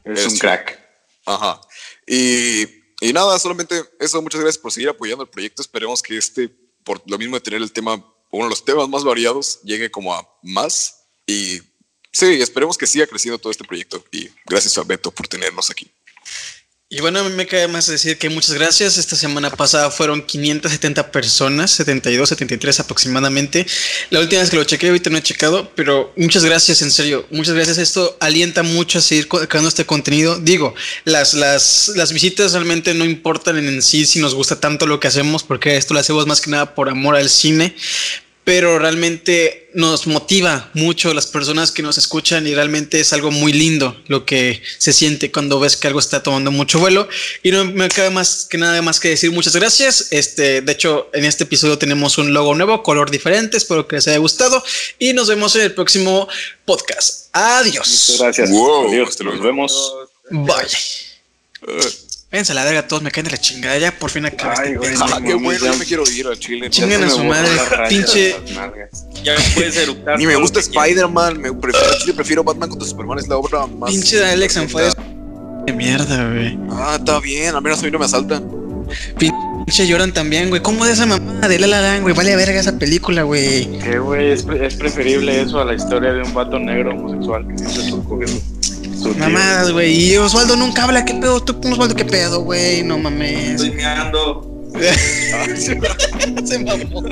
Es Eres un crack. ajá. Y, y nada, solamente eso, muchas gracias por seguir apoyando el proyecto. Esperemos que este, por lo mismo de tener el tema, uno de los temas más variados, llegue como a más. Y sí, esperemos que siga creciendo todo este proyecto. Y gracias a Beto por tenernos aquí. Y bueno, a mí me cae más decir que muchas gracias. Esta semana pasada fueron 570 personas, 72, 73 aproximadamente. La última vez que lo chequé, ahorita no he checado, pero muchas gracias, en serio. Muchas gracias. Esto alienta mucho a seguir creando este contenido. Digo, las, las, las visitas realmente no importan en sí si nos gusta tanto lo que hacemos, porque esto lo hacemos más que nada por amor al cine pero realmente nos motiva mucho las personas que nos escuchan y realmente es algo muy lindo lo que se siente cuando ves que algo está tomando mucho vuelo y no me queda más que nada más que decir muchas gracias. Este, de hecho, en este episodio tenemos un logo nuevo, color diferente, espero que les haya gustado y nos vemos en el próximo podcast. Adiós. Muchas gracias. Wow, Adiós. hasta Nos vemos. Bye. Váyanse a la verga, todos me caen de la chingada. Ya por fin acaba Ay, este güey, ah, qué mames, bueno, ya- yo me quiero ir a Chile. Chinguen a su madre, pinche- de. Ya puedes eructar. Ni me gusta. Spider-Man, me prefiero, a Chile prefiero Batman contra Superman, es la obra más. Pinche Alex Anfades. De mierda, güey. Ah, está bien, al menos a mí no me asaltan. Pinche lloran también, güey. ¿Cómo de esa mamá de La La Land, güey? Vale verga esa película, güey. Que, güey, es, pre- es preferible eso a la historia de un vato negro homosexual que siempre estuvo con su, su tío. Mamadas, güey. Y Osvaldo nunca habla. ¿Qué pedo? ¿Tú, Osvaldo, qué pedo, güey? No mames. Estoy meando. Se mamó.